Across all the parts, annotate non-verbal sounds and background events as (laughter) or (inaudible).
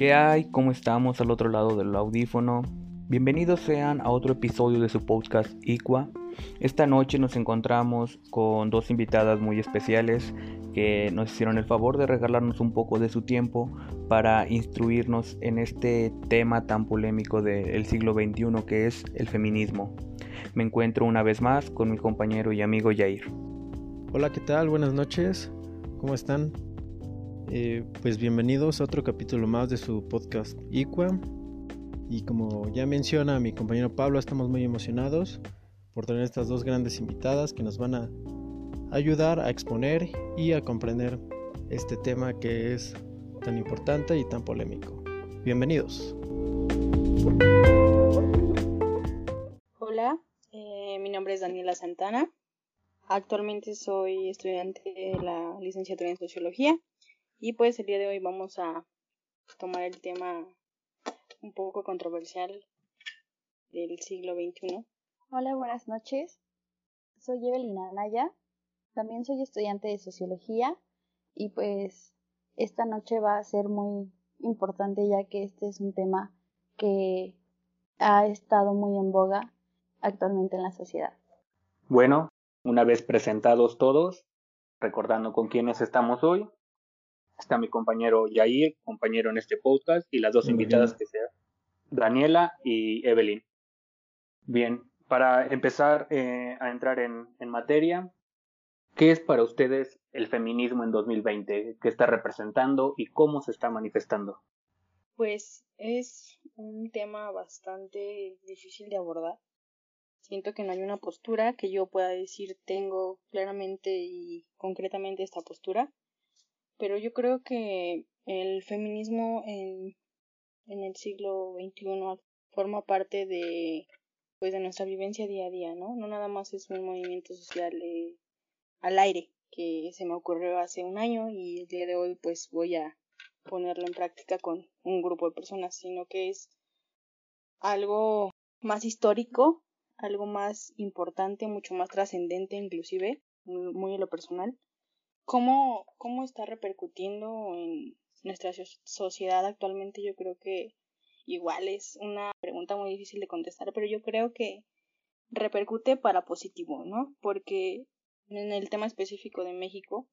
¿Qué hay? ¿Cómo estamos al otro lado del audífono? Bienvenidos sean a otro episodio de su podcast Iqua. Esta noche nos encontramos con dos invitadas muy especiales que nos hicieron el favor de regalarnos un poco de su tiempo para instruirnos en este tema tan polémico del siglo XXI que es el feminismo. Me encuentro una vez más con mi compañero y amigo Jair. Hola, ¿qué tal? Buenas noches. ¿Cómo están? Eh, pues bienvenidos a otro capítulo más de su podcast Iqua. Y como ya menciona mi compañero Pablo, estamos muy emocionados por tener estas dos grandes invitadas que nos van a ayudar a exponer y a comprender este tema que es tan importante y tan polémico. Bienvenidos. Hola, eh, mi nombre es Daniela Santana. Actualmente soy estudiante de la licenciatura en Sociología y pues el día de hoy vamos a tomar el tema un poco controversial del siglo XXI. Hola, buenas noches. Soy Evelina Anaya. También soy estudiante de Sociología y pues esta noche va a ser muy importante ya que este es un tema que ha estado muy en boga actualmente en la sociedad. Bueno, una vez presentados todos, recordando con quiénes estamos hoy, está mi compañero Yair, compañero en este podcast, y las dos invitadas que sean Daniela y Evelyn. Bien, para empezar eh, a entrar en, en materia, ¿qué es para ustedes el feminismo en 2020? ¿Qué está representando y cómo se está manifestando? Pues es un tema bastante difícil de abordar Siento que no hay una postura que yo pueda decir tengo claramente y concretamente esta postura, pero yo creo que el feminismo en, en el siglo XXI forma parte de pues de nuestra vivencia día a día, ¿no? No nada más es un movimiento social eh, al aire que se me ocurrió hace un año y el día de hoy pues voy a ponerlo en práctica con un grupo de personas, sino que es algo más histórico algo más importante, mucho más trascendente inclusive, muy en lo personal. ¿Cómo, ¿Cómo está repercutiendo en nuestra sociedad actualmente? Yo creo que igual es una pregunta muy difícil de contestar, pero yo creo que repercute para positivo, ¿no? Porque en el tema específico de México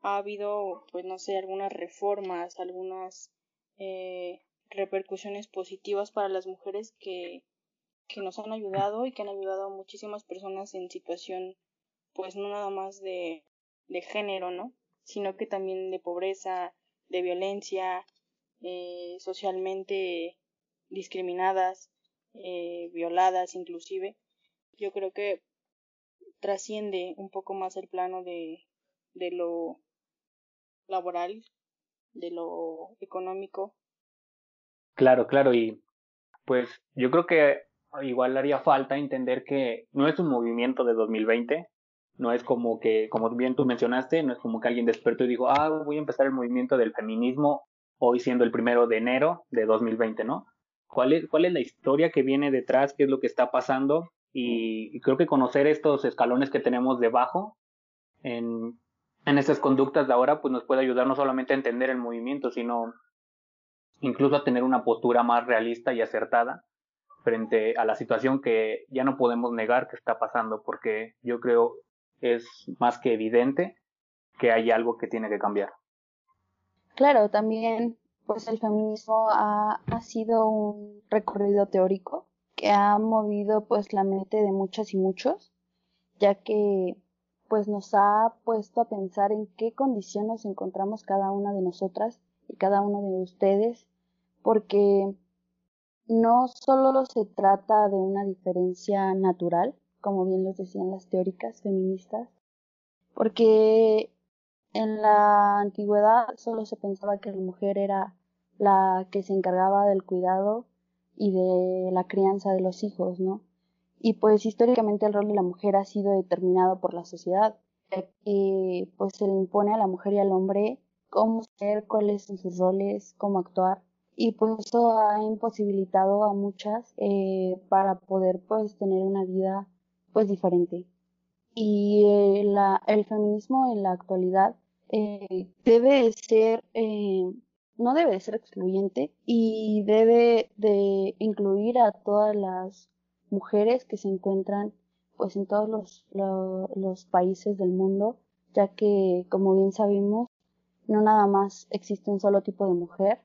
ha habido, pues no sé, algunas reformas, algunas eh, repercusiones positivas para las mujeres que que nos han ayudado y que han ayudado a muchísimas personas en situación, pues no nada más de, de género, ¿no? Sino que también de pobreza, de violencia, eh, socialmente discriminadas, eh, violadas inclusive. Yo creo que trasciende un poco más el plano de, de lo laboral, de lo económico. Claro, claro, y pues yo creo que igual haría falta entender que no es un movimiento de 2020, no es como que, como bien tú mencionaste, no es como que alguien despertó y dijo, ah, voy a empezar el movimiento del feminismo hoy siendo el primero de enero de 2020, ¿no? ¿Cuál es, cuál es la historia que viene detrás? ¿Qué es lo que está pasando? Y, creo que conocer estos escalones que tenemos debajo en, en estas conductas de ahora, pues nos puede ayudar no solamente a entender el movimiento, sino incluso a tener una postura más realista y acertada frente a la situación que ya no podemos negar que está pasando, porque yo creo es más que evidente que hay algo que tiene que cambiar. Claro, también pues el feminismo ha, ha sido un recorrido teórico que ha movido pues la mente de muchas y muchos, ya que pues nos ha puesto a pensar en qué condiciones nos encontramos cada una de nosotras y cada uno de ustedes, porque no solo se trata de una diferencia natural, como bien los decían las teóricas feministas, porque en la antigüedad solo se pensaba que la mujer era la que se encargaba del cuidado y de la crianza de los hijos, ¿no? Y pues históricamente el rol de la mujer ha sido determinado por la sociedad, que pues se le impone a la mujer y al hombre cómo ser, cuáles son sus roles, cómo actuar y pues eso ha imposibilitado a muchas eh, para poder pues tener una vida pues diferente. Y eh, la, el feminismo en la actualidad eh, debe ser no debe de ser excluyente y debe de incluir a todas las mujeres que se encuentran pues en todos los, los países del mundo, ya que como bien sabemos, no nada más existe un solo tipo de mujer,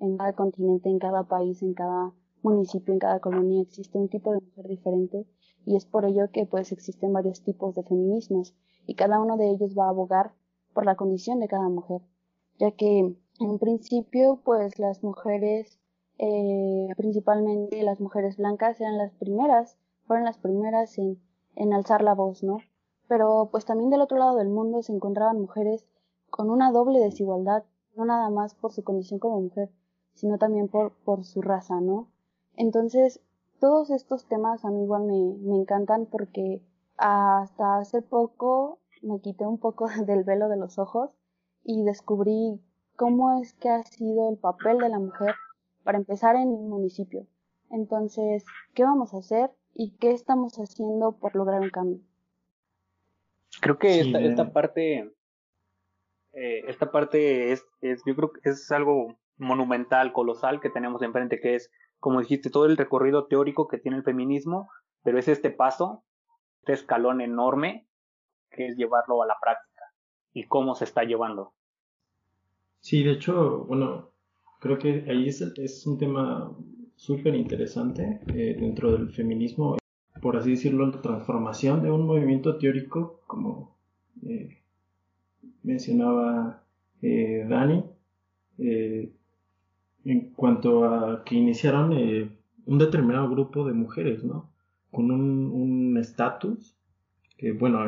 en cada continente, en cada país, en cada municipio, en cada colonia existe un tipo de mujer diferente y es por ello que pues existen varios tipos de feminismos y cada uno de ellos va a abogar por la condición de cada mujer, ya que en principio pues las mujeres, eh, principalmente las mujeres blancas eran las primeras, fueron las primeras en, en alzar la voz, ¿no? Pero pues también del otro lado del mundo se encontraban mujeres con una doble desigualdad, no nada más por su condición como mujer, sino también por, por su raza, ¿no? Entonces, todos estos temas a mí igual me, me encantan porque hasta hace poco me quité un poco (laughs) del velo de los ojos y descubrí cómo es que ha sido el papel de la mujer para empezar en el municipio. Entonces, ¿qué vamos a hacer y qué estamos haciendo por lograr un cambio? Creo que esta, esta parte, eh, esta parte es, es, yo creo que es algo monumental, colosal que tenemos enfrente, que es, como dijiste, todo el recorrido teórico que tiene el feminismo, pero es este paso, este escalón enorme, que es llevarlo a la práctica y cómo se está llevando. Sí, de hecho, bueno, creo que ahí es, un tema súper interesante eh, dentro del feminismo, por así decirlo, la transformación de un movimiento teórico, como eh, mencionaba eh, Dani, en cuanto a que iniciaron eh, un determinado grupo de mujeres, ¿no? Con un estatus que, bueno,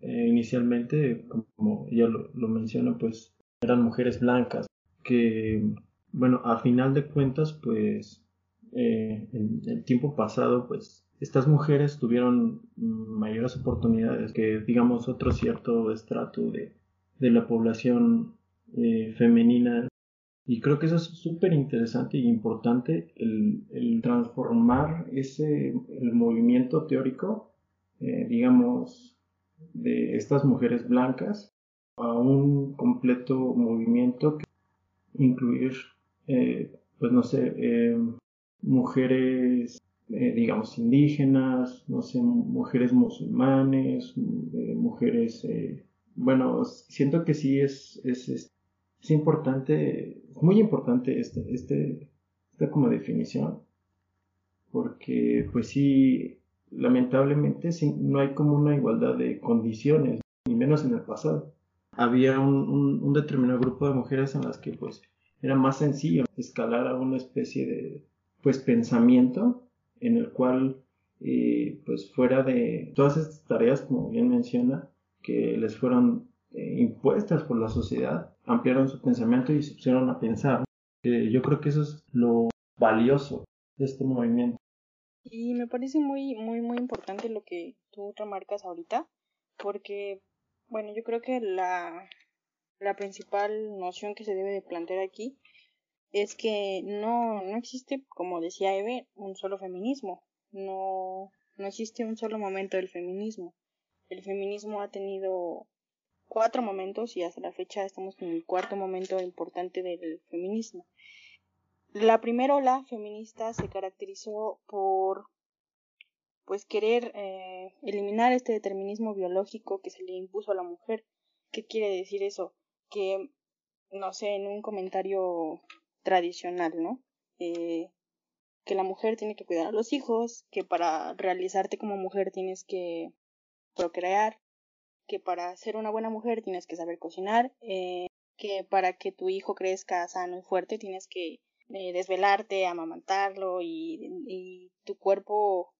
eh, inicialmente, como ella lo, menciona, pues eran mujeres blancas, que, bueno, a final de cuentas, pues, eh, en el tiempo pasado, pues, estas mujeres tuvieron mayores oportunidades que, digamos, otro cierto estrato de, de la población femenina y creo que eso es súper interesante y importante, el, transformar ese el movimiento teórico, eh, digamos, de estas mujeres blancas a un completo movimiento que incluir, eh, pues no sé, eh, mujeres, digamos, indígenas, no sé, mujeres musulmanes, mujeres, bueno, siento que sí es, es es importante, muy importante este, este, esta como definición, porque pues sí, lamentablemente sí, no hay como una igualdad de condiciones, ni menos en el pasado. Había un, un, determinado grupo de mujeres en las que pues era más sencillo escalar a una especie de pues pensamiento en el cual eh, pues fuera de todas estas tareas como bien menciona que les fueron eh, impuestas por la sociedad, ampliaron su pensamiento y se pusieron a pensar. yo creo que eso es lo valioso de este movimiento. Y me parece muy, muy, muy importante lo que tú remarcas ahorita, porque, bueno, yo creo que la, la principal noción que se debe de plantear aquí es que no, no existe, como decía Eve, un solo feminismo. No, no existe un solo momento del feminismo. El feminismo ha tenido cuatro momentos y hasta la fecha estamos en el cuarto momento importante del feminismo. La primera ola feminista se caracterizó por pues querer eh, eliminar este determinismo biológico que se le impuso a la mujer. ¿Qué quiere decir eso? Que, no sé, en un comentario tradicional, ¿no? Eh, que la mujer tiene que cuidar a los hijos, que para realizarte como mujer tienes que procrear, que para ser una buena mujer tienes que saber cocinar, eh, que para que tu hijo crezca sano y fuerte tienes que eh, desvelarte, amamantarlo y, tu cuerpo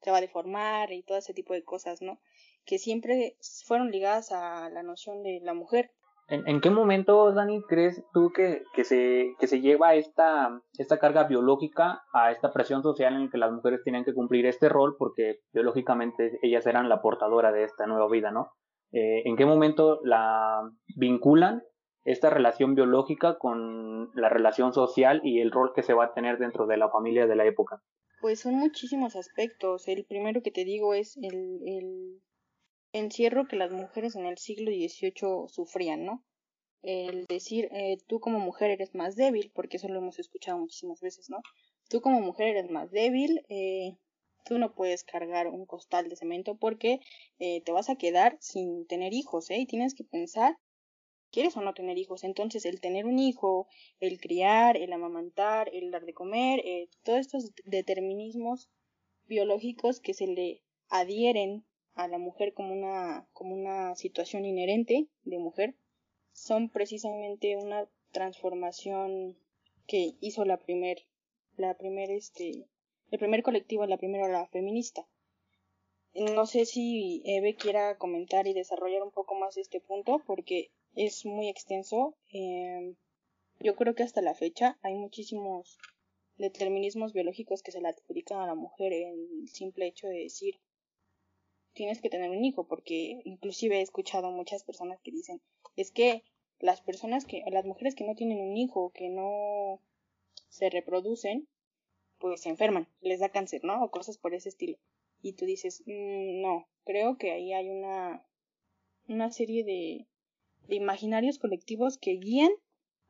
se va a deformar y todo ese tipo de cosas, ¿no? Que siempre fueron ligadas a la noción de la mujer. ¿En, en qué momento, Dani, crees tú que, se, lleva esta, carga biológica a esta presión social en la que las mujeres tienen que cumplir este rol porque biológicamente ellas eran la portadora de esta nueva vida, ¿no? Eh, en qué momento la vinculan esta relación biológica con la relación social y el rol que se va a tener dentro de la familia de la época. Pues son muchísimos aspectos. El primero que te digo es el, encierro que las mujeres en el siglo XVIII sufrían, ¿no? el decir eh, tú como mujer eres más débil, porque eso lo hemos escuchado muchísimas veces, ¿no? Tú como mujer eres más débil, eh, tú no puedes cargar un costal de cemento porque eh, te vas a quedar sin tener hijos, ¿eh? Y tienes que pensar, ¿quieres o no tener hijos? Entonces, el tener un hijo, el criar, el amamantar, el dar de comer, eh, todos estos determinismos biológicos que se le adhieren a la mujer como una, como una situación inherente de mujer, son precisamente una transformación que hizo la primer, la primer este, el primer colectivo, la primera ola feminista. No sé si Eve quiera comentar y desarrollar un poco más este punto porque es muy extenso. Eh, yo creo que hasta la fecha hay muchísimos determinismos biológicos que se le adjudican a la mujer en el simple hecho de decir tienes que tener un hijo porque inclusive he escuchado muchas personas que dicen es que las personas que las mujeres que no tienen un hijo que no se reproducen pues se enferman, les da cáncer, ¿no? O cosas por ese estilo. Y tú dices, mm, no, creo que ahí hay una, una serie de, imaginarios colectivos que guían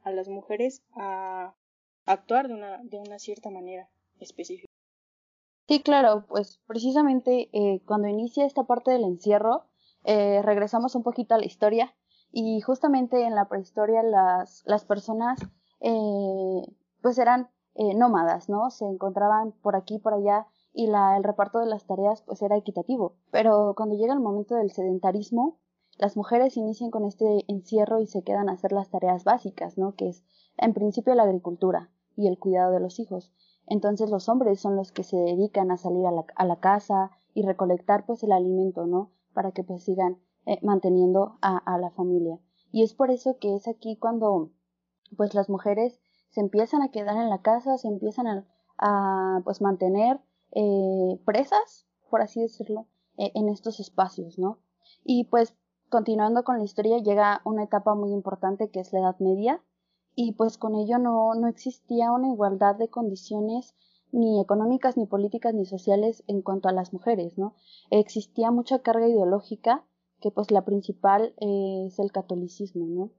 a las mujeres a actuar de una, de una cierta manera específica. Sí, claro, pues precisamente eh, cuando inicia esta parte del encierro, eh, regresamos un poquito a la historia y justamente en la prehistoria las, las personas eh, pues eran eh, nómadas, ¿no? Se encontraban por aquí, por allá y la, el reparto de las tareas pues era equitativo. Pero cuando llega el momento del sedentarismo, las mujeres inician con este encierro y se quedan a hacer las tareas básicas, ¿no? Que es en principio la agricultura y el cuidado de los hijos. Entonces los hombres son los que se dedican a salir a la, a la casa y recolectar pues el alimento, ¿no? Para que pues sigan eh, manteniendo a, a la familia. Y es por eso que es aquí cuando pues las mujeres se empiezan a quedar en la casa, se empiezan a, pues mantener eh, presas, por así decirlo, eh, en estos espacios, ¿no? Y pues continuando con la historia llega una etapa muy importante que es la Edad Media y pues con ello no, no existía una igualdad de condiciones ni económicas, ni políticas, ni sociales en cuanto a las mujeres, ¿no? Existía mucha carga ideológica, que pues la principal eh, es el catolicismo, ¿no?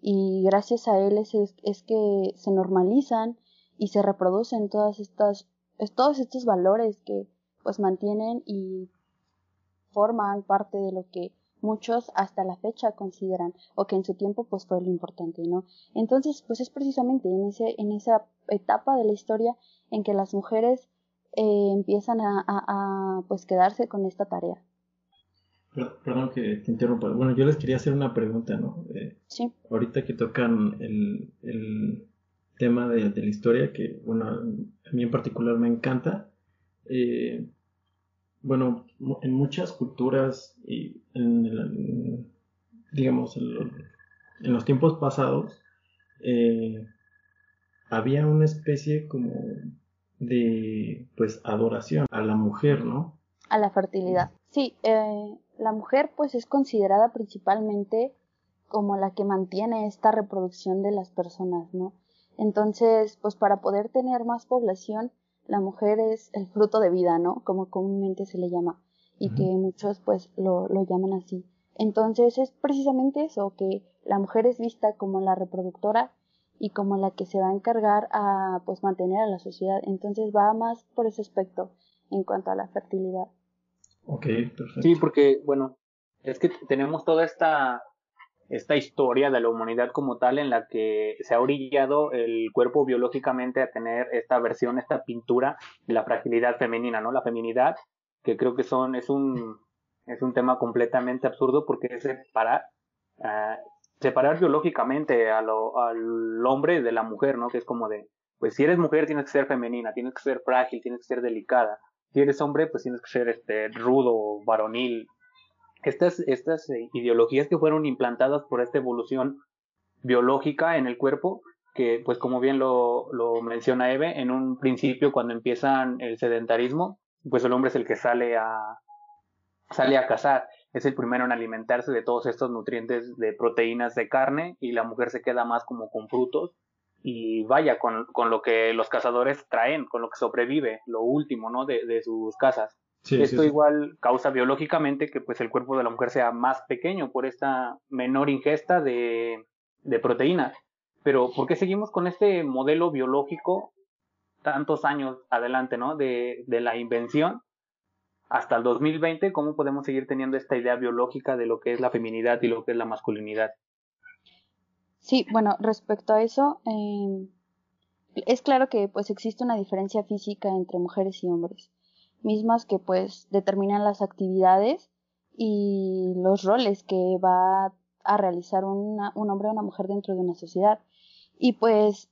Y gracias a él es, es, que se normalizan y se reproducen todas estas todos estos valores que pues mantienen y forman parte de lo que muchos hasta la fecha consideran o que en su tiempo pues fue lo importante no entonces pues es precisamente en ese en esa etapa de la historia en que las mujeres eh, empiezan a, a pues quedarse con esta tarea Perdón que te interrumpa. Bueno, yo les quería hacer una pregunta, ¿no? Eh, sí. Ahorita que tocan el, el tema de, la historia, que, bueno, a mí en particular me encanta. Eh, bueno, en muchas culturas y en, digamos, en, los tiempos pasados, eh, había una especie como de, pues, adoración a la mujer, ¿no? A la fertilidad. Sí, eh, la mujer pues es considerada principalmente como la que mantiene esta reproducción de las personas, ¿no? Entonces, pues para poder tener más población, la mujer es el fruto de vida, ¿no? Como comúnmente se le llama, y que muchos pues lo, lo llaman así. Entonces es precisamente eso, que la mujer es vista como la reproductora y como la que se va a encargar a pues mantener a la sociedad. Entonces va más por ese aspecto en cuanto a la fertilidad. Ok, perfecto. Sí, porque, bueno, es que tenemos toda esta, esta historia de la humanidad como tal en la que se ha orillado el cuerpo biológicamente a tener esta versión, esta pintura de la fragilidad femenina, ¿no? La feminidad, que creo que son, es un, es un tema completamente absurdo porque es separar, uh, separar biológicamente a lo, al hombre de la mujer, ¿no? Que es como de, pues si eres mujer tienes que ser femenina, tienes que ser frágil, tienes que ser delicada si eres hombre, pues tienes que ser este, rudo, varonil. Estas, estas eh, ideologías que fueron implantadas por esta evolución biológica en el cuerpo, que pues como bien lo, lo menciona Eve, en un principio cuando empiezan el sedentarismo, pues el hombre es el que sale a, sale a cazar, es el primero en alimentarse de todos estos nutrientes de proteínas de carne y la mujer se queda más como con frutos y vaya con, con, lo que los cazadores traen, con lo que sobrevive, lo último, ¿no? De, de sus casas. Esto igual causa biológicamente que pues el cuerpo de la mujer sea más pequeño por esta menor ingesta de, de proteínas. Pero ¿por qué seguimos con este modelo biológico tantos años adelante, ¿no? De, de la invención hasta el 2020, ¿cómo podemos seguir teniendo esta idea biológica de lo que es la feminidad y lo que es la masculinidad? Sí, bueno, respecto a eso, eh, es claro que pues existe una diferencia física entre mujeres y hombres, mismas que pues determinan las actividades y los roles que va a realizar una, un hombre o una mujer dentro de una sociedad. Y pues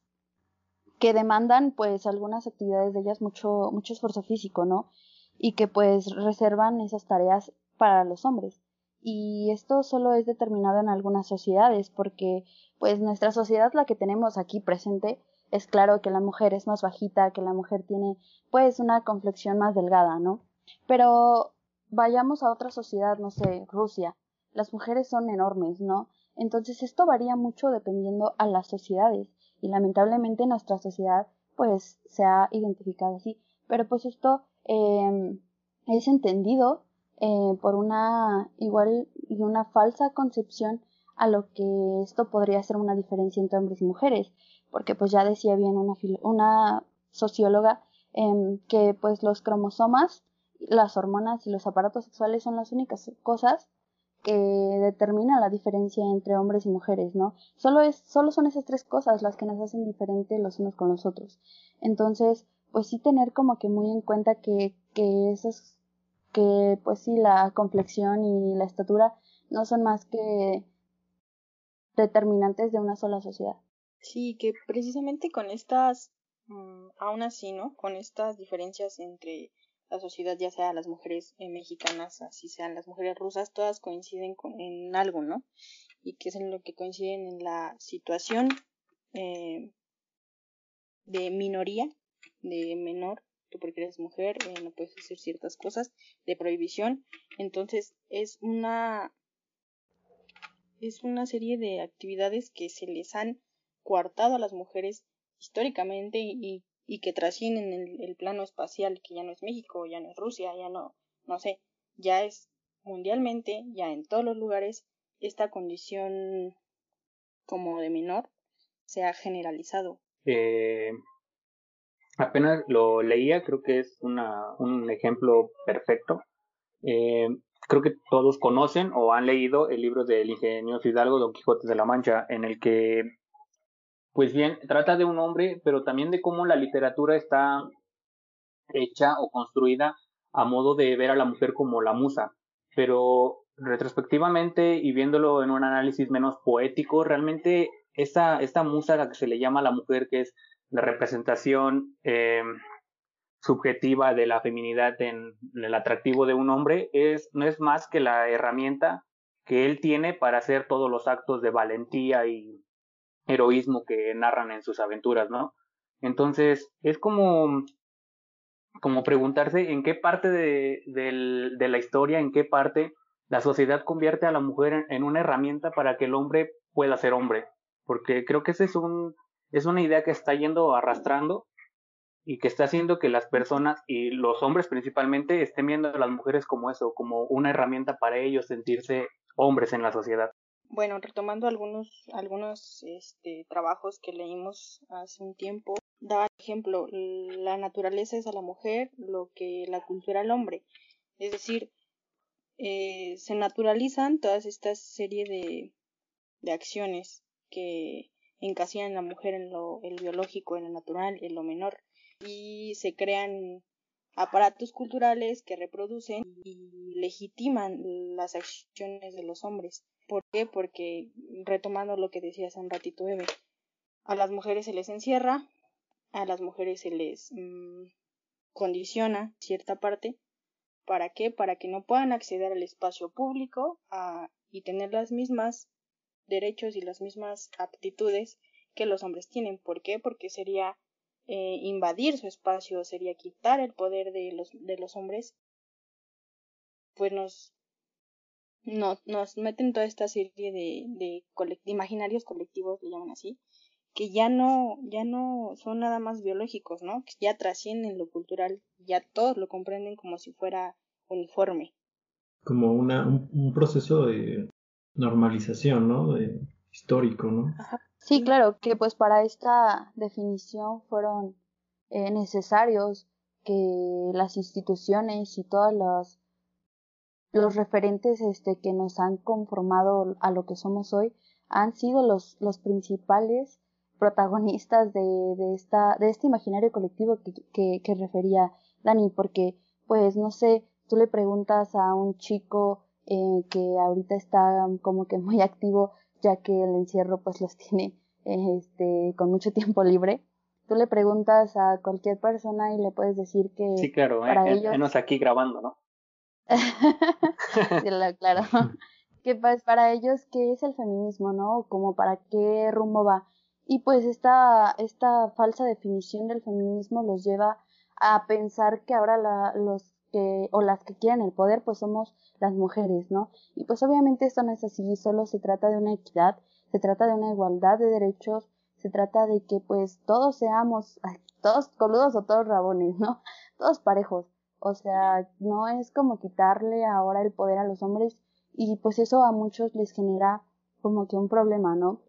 que demandan pues algunas actividades de ellas mucho, mucho esfuerzo físico, ¿no? Y que pues reservan esas tareas para los hombres. Y esto solo es determinado en algunas sociedades, porque pues nuestra sociedad, la que tenemos aquí presente, es claro que la mujer es más bajita, que la mujer tiene pues una complexión más delgada, ¿no? Pero vayamos a otra sociedad, no sé, Rusia, las mujeres son enormes, ¿no? Entonces esto varía mucho dependiendo a las sociedades y lamentablemente nuestra sociedad pues se ha identificado así. Pero pues esto eh, es entendido eh, por una igual y una falsa concepción a lo que esto podría ser una diferencia entre hombres y mujeres, porque pues ya decía bien una, una socióloga eh, que pues los cromosomas, las hormonas y los aparatos sexuales son las únicas cosas que determina la diferencia entre hombres y mujeres, ¿no? Solo es, solo son esas tres cosas las que nos hacen diferentes los unos con los otros. Entonces, pues sí tener como que muy en cuenta que, que esas, que pues sí la complexión y la estatura no son más que determinantes de una sola sociedad. Sí, que precisamente con estas, mm, aún así, ¿no? Con estas diferencias entre la sociedad, ya sea las mujeres eh, mexicanas, así sean las mujeres rusas, todas coinciden con, en algo, ¿no? Y que es en lo que coinciden en la situación eh, de minoría, de menor, tú porque eres mujer eh, no puedes hacer ciertas cosas, de prohibición. Entonces es una es una serie de actividades que se les han coartado a las mujeres históricamente y, y que trascienden el, el plano espacial, que ya no es México, ya no es Rusia, ya no, no sé, ya es mundialmente, ya en todos los lugares, esta condición como de menor se ha generalizado. Eh, apenas lo leía, creo que es una, un ejemplo perfecto. Eh, creo que todos conocen o han leído el libro del ingenioso Hidalgo Don Quijote de la Mancha, en el que pues bien, trata de un hombre, pero también de cómo la literatura está hecha o construida a modo de ver a la mujer como la musa. Pero retrospectivamente y viéndolo en un análisis menos poético, realmente esta, esta musa a la que se le llama la mujer, que es la representación eh, subjetiva de la feminidad en el atractivo de un hombre, es, no es más que la herramienta que él tiene para hacer todos los actos de valentía y heroísmo que narran en sus aventuras, ¿no? Entonces, es como, como preguntarse en qué parte de, de, la historia, en qué parte la sociedad convierte a la mujer en, una herramienta para que el hombre pueda ser hombre. Porque creo que esa es, un, es una idea que está yendo arrastrando y que está haciendo que las personas y los hombres principalmente estén viendo a las mujeres como eso, como una herramienta para ellos sentirse hombres en la sociedad. Bueno, retomando algunos, algunos este, trabajos que leímos hace un tiempo, daba ejemplo, la naturaleza es a la mujer lo que la cultura al hombre. Es decir, eh, se naturalizan todas estas serie de, de acciones que encasillan a la mujer en lo el biológico, en lo natural, en lo menor, y se crean aparatos culturales que reproducen y legitiman las acciones de los hombres. ¿Por qué? Porque, retomando lo que decía hace un ratito, Eve, a las mujeres se les encierra, a las mujeres se les mm, condiciona cierta parte. ¿Para qué? Para que no puedan acceder al espacio público y tener las mismas derechos y las mismas aptitudes que los hombres tienen. ¿Por qué? Porque sería eh, invadir su espacio, sería quitar el poder de los, de los hombres. Pues nos no, nos meten toda esta serie de, de imaginarios colectivos, le llaman así, que ya no, ya no son nada más biológicos, ¿no? Que ya trascienden lo cultural, ya todos lo comprenden como si fuera uniforme. Como una, un, proceso de normalización, ¿no? De histórico, ¿no? Sí, claro, que pues para esta definición fueron eh, necesarios que las instituciones y todos los, los referentes este, que nos han conformado a lo que somos hoy han sido los, los principales protagonistas de, de, esta, de este imaginario colectivo que, que, que refería Dani, porque pues no sé, tú le preguntas a un chico eh, que ahorita está como que muy activo ya que el encierro pues los tiene este con mucho (laughs) tiempo libre tú le preguntas a cualquier persona y le puedes decir que sí claro para eh, ellos menos aquí grabando no (laughs) Sí, la- claro. (laughs) Que pues para ellos qué es el feminismo no como para qué rumbo va y pues esta esta falsa definición del feminismo los lleva a pensar que ahora la, los que o las que quieren el poder pues somos las mujeres, ¿no? Y pues obviamente esto no es así, solo se trata de una equidad, se trata de una igualdad de derechos, se trata de que pues todos seamos, todos coludos o todos rabones, ¿no? (laughs) Todos parejos. O sea, no es como quitarle ahora el poder a los hombres y pues eso a muchos les genera como que un problema, ¿no?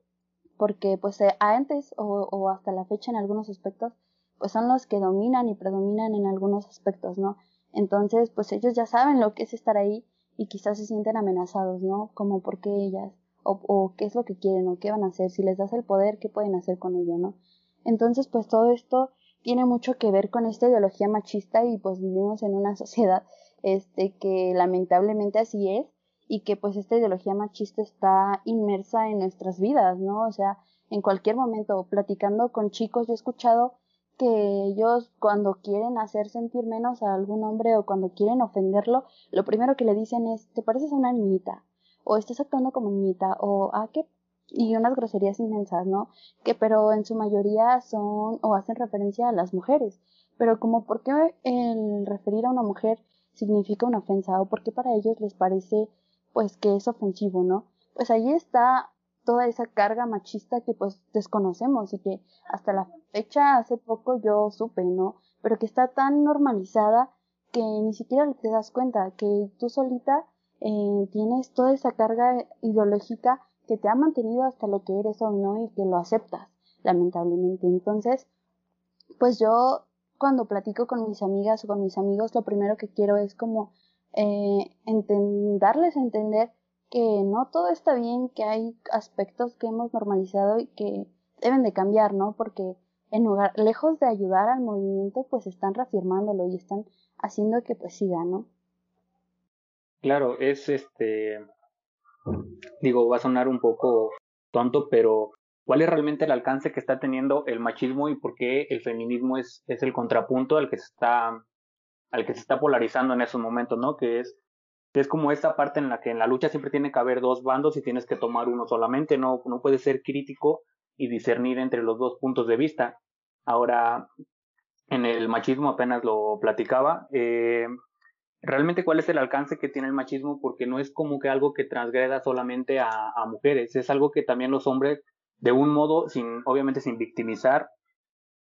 Porque pues eh, antes o, o hasta la fecha en algunos aspectos pues son los que dominan y predominan en algunos aspectos, ¿no? Entonces, pues ellos ya saben lo que es estar ahí y quizás se sienten amenazados, ¿no? Como por qué ellas, o, qué es lo que quieren, o qué van a hacer, si les das el poder, qué pueden hacer con ello, ¿no? Entonces, pues todo esto tiene mucho que ver con esta ideología machista y pues vivimos en una (laughs) sociedad este que lamentablemente así es y que pues esta ideología machista está inmersa en nuestras vidas, ¿no? O sea, en cualquier momento platicando con chicos yo he escuchado que ellos cuando quieren hacer sentir menos a algún hombre o cuando quieren ofenderlo, lo primero que le dicen es, te pareces a una niñita, o estás actuando como niñita, o ah, qué y unas groserías inmensas, ¿no? Que pero en su mayoría son o hacen referencia a las mujeres. Pero como por qué el referir a una mujer significa una ofensa o por qué para ellos les parece pues que es ofensivo, ¿no? Pues ahí está toda esa carga machista que pues desconocemos y que hasta la fecha hace poco yo supe, ¿no? Pero que está tan normalizada que ni siquiera te das cuenta que tú solita eh, tienes toda esa carga ideológica que te ha mantenido hasta lo que eres hoy, ¿no? Y que lo aceptas, lamentablemente. Entonces, pues yo cuando platico con mis amigas o con mis amigos, lo primero que quiero es como eh, darles a entender que no todo está bien, que hay aspectos que hemos normalizado y que deben de cambiar, ¿no? Porque en lugar, lejos de ayudar al movimiento, pues están reafirmándolo y están haciendo que pues siga, ¿no? Claro, es este, digo, va a sonar un poco tonto, pero ¿cuál es realmente el alcance que está teniendo el machismo y por qué el feminismo es, es el contrapunto al que se está, al que se está polarizando en esos momentos, ¿no? Que es, es como esta parte en la que en la lucha siempre tiene que haber dos bandos y tienes que tomar uno solamente, no, no puedes ser crítico y discernir entre los dos puntos de vista. Ahora, en el machismo apenas lo platicaba, eh, realmente cuál es el alcance que tiene el machismo, porque no es como que algo que transgreda solamente a, mujeres, es algo que también los hombres, de un modo, sin, obviamente sin victimizar,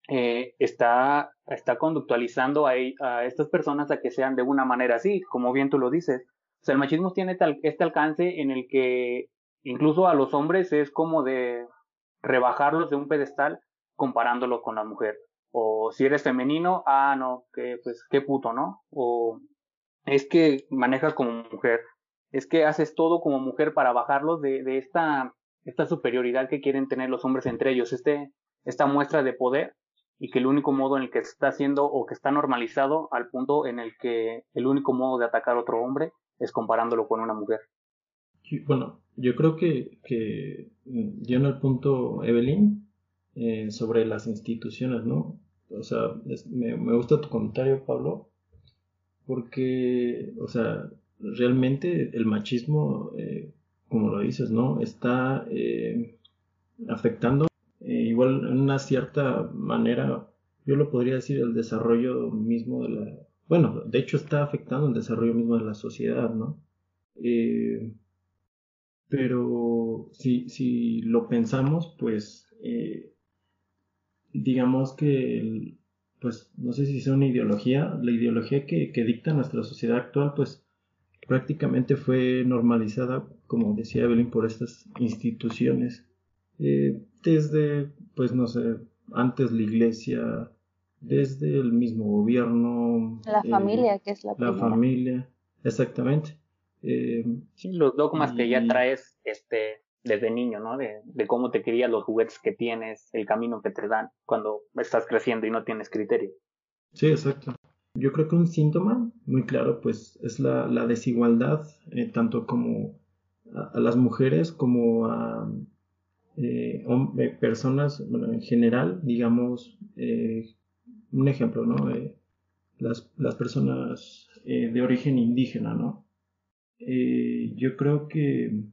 eh, está, está conductualizando a, a, estas personas a que sean de una manera así, como bien tú lo dices. O sea, el machismo tiene este alcance en el que incluso a los hombres es como de rebajarlos de un pedestal comparándolo con la mujer. O si eres femenino, ah, no, que pues qué puto, ¿no? O es que manejas como mujer, es que haces todo como mujer para bajarlos de, esta, superioridad que quieren tener los hombres entre ellos, este, esta muestra de poder y que el único modo en el que está haciendo o que está normalizado al punto en el que el único modo de atacar a otro hombre es comparándolo con una mujer. Bueno, yo creo que, que lleno el punto, Evelyn, eh, sobre las instituciones, ¿no? O sea, me gusta tu comentario, Pablo, porque, o sea, realmente el machismo, eh, como lo dices, ¿no? Está eh, afectando eh, igual en una cierta manera, yo lo podría decir, el desarrollo mismo de la... Bueno, de hecho está afectando el desarrollo mismo de la sociedad, ¿no? Pero si, si lo pensamos, pues digamos que el, pues no sé si es una ideología, la ideología que, que, dicta nuestra sociedad actual, pues prácticamente fue normalizada como decía Evelyn, por estas instituciones. Eh, desde, pues no sé, antes la iglesia, desde el mismo gobierno. La eh, familia, que es la La familia, exactamente. Eh, sí, los dogmas que ya traes este, desde niño, ¿no? De, de cómo te querías, los juguetes que tienes, el camino que te dan cuando estás creciendo y no tienes criterio. Sí, exacto. Yo creo que un síntoma muy claro, pues, es la, desigualdad, eh, tanto como a, las mujeres como a eh, personas, bueno, en general, digamos, eh, un ejemplo, ¿no? las, personas de origen indígena, ¿no? yo creo que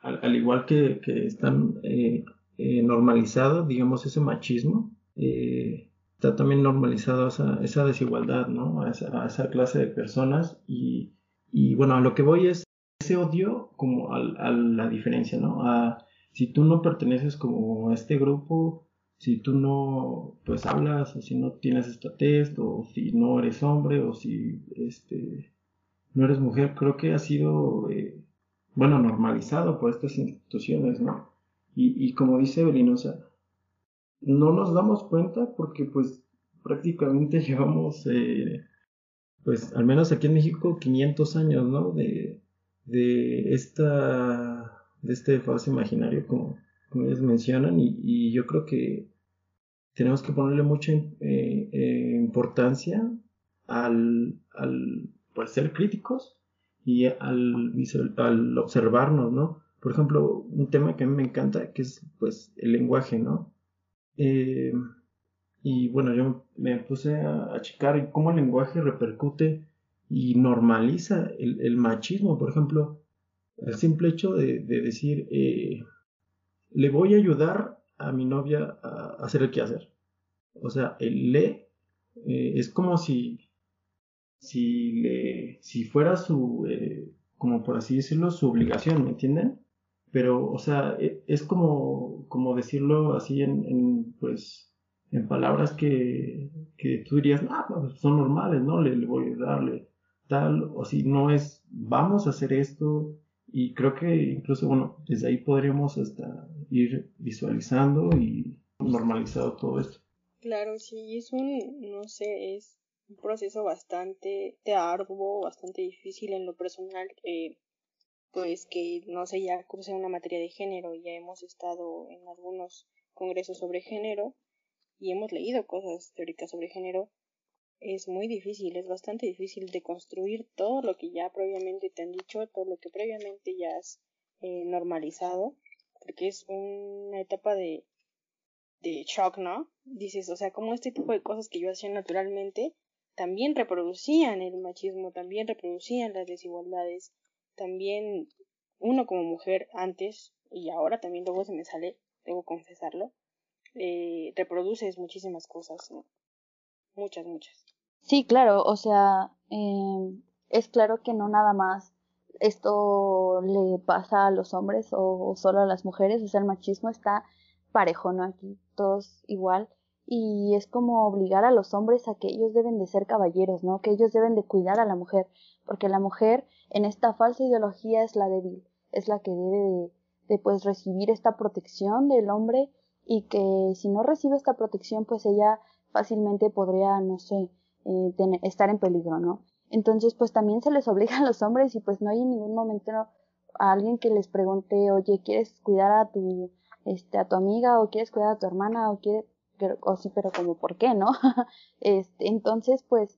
al, igual que, que están eh, eh, normalizados, digamos, ese machismo, eh, está también normalizado esa, esa desigualdad, ¿no? A esa, a esa, clase de personas y, y, bueno, a lo que voy es ese odio como a, a la diferencia, ¿no? A, si tú no perteneces como a este grupo, si tú no pues hablas o si no tienes esta test o si no eres hombre o si este no eres mujer creo que ha sido eh, bueno, normalizado por estas instituciones, ¿no? Y, y como dice Evelyn, o sea, no nos damos cuenta porque pues prácticamente (laughs) llevamos, eh, pues al menos aquí en México, 500 años, ¿no? De, de esta, de este falso imaginario, como, como ellos mencionan, y, y, yo creo que tenemos que ponerle mucha eh, eh, importancia al, al pues, ser críticos y al, al observarnos, ¿no? Por ejemplo, un tema que a mí me encanta, que es pues el lenguaje, ¿no? Eh, y bueno, yo me puse a, a, checar cómo el lenguaje repercute y normaliza el, machismo. Por ejemplo, el simple hecho de, de decir, eh, le voy a ayudar a mi novia a hacer el quehacer. O sea, el le eh, es como si si le, si fuera su, eh, como por así decirlo, su obligación, ¿me entienden? Pero, o sea, e, es como, como decirlo así en, en pues, en palabras que, que tú dirías, ah, pues son normales, ¿no? Le, le voy a darle tal, o si no es, vamos a hacer esto, y creo que incluso, bueno, desde ahí podríamos hasta ir visualizando y normalizado todo esto. Claro, sí, es un, no sé, es un proceso bastante arduo, bastante difícil en lo personal, eh, pues que no sé, ya cursé una materia de género, ya hemos estado en algunos congresos sobre género y hemos leído cosas teóricas sobre género, es muy difícil, es bastante difícil de construir todo lo que ya previamente te han dicho, todo lo que previamente ya has eh, normalizado, porque es una etapa de, de shock, ¿no? Dices, o sea, como este tipo de cosas que yo hacía naturalmente, también reproducían el machismo, también reproducían las desigualdades, también uno como mujer antes y ahora también luego se me sale, debo confesarlo, eh, reproduces muchísimas cosas, ¿no? muchas, muchas. Sí, claro, o sea, eh, es claro que no nada más esto le pasa a los hombres o, o, solo a las mujeres, o sea, el machismo está parejo, ¿no? Aquí todos igual y es como obligar a los hombres a que ellos deben de ser caballeros, ¿no? Que ellos deben de cuidar a la mujer, porque la mujer en esta falsa ideología es la débil, es la que debe de, de pues recibir esta protección del hombre y que si no recibe esta protección pues ella fácilmente podría, no sé, eh, tener, estar en peligro, ¿no? Entonces pues también se les obliga a los hombres y pues no hay en ningún momento a alguien que les pregunte, oye, ¿quieres cuidar a tu, este, a tu amiga o quieres cuidar a tu hermana o quieres pero, o sí, pero como por qué, ¿no? (laughs) este, entonces, pues,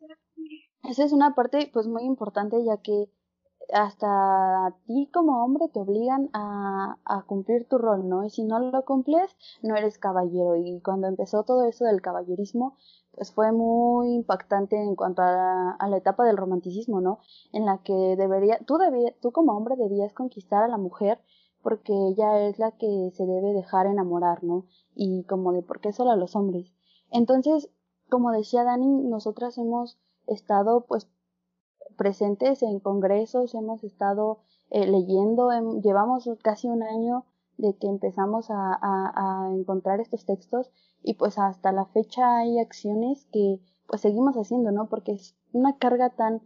esa es una parte, pues, muy importante, ya que hasta a ti como hombre te obligan a, cumplir tu rol, ¿no? Y si no lo cumples, no eres caballero. Y cuando empezó todo eso del caballerismo, pues fue muy impactante en cuanto a la, a la etapa del romanticismo, ¿no? En la que debería, tú, debía, tú como hombre debías conquistar a la mujer porque ella es la que se debe dejar enamorar, ¿no? Y como de por qué solo a los hombres. Entonces, como decía Dani, nosotras hemos estado pues presentes en congresos, hemos estado eh, leyendo, llevamos casi un año de que empezamos a, a, encontrar estos textos y pues hasta la fecha hay acciones que pues seguimos haciendo, ¿no? Porque es una carga tan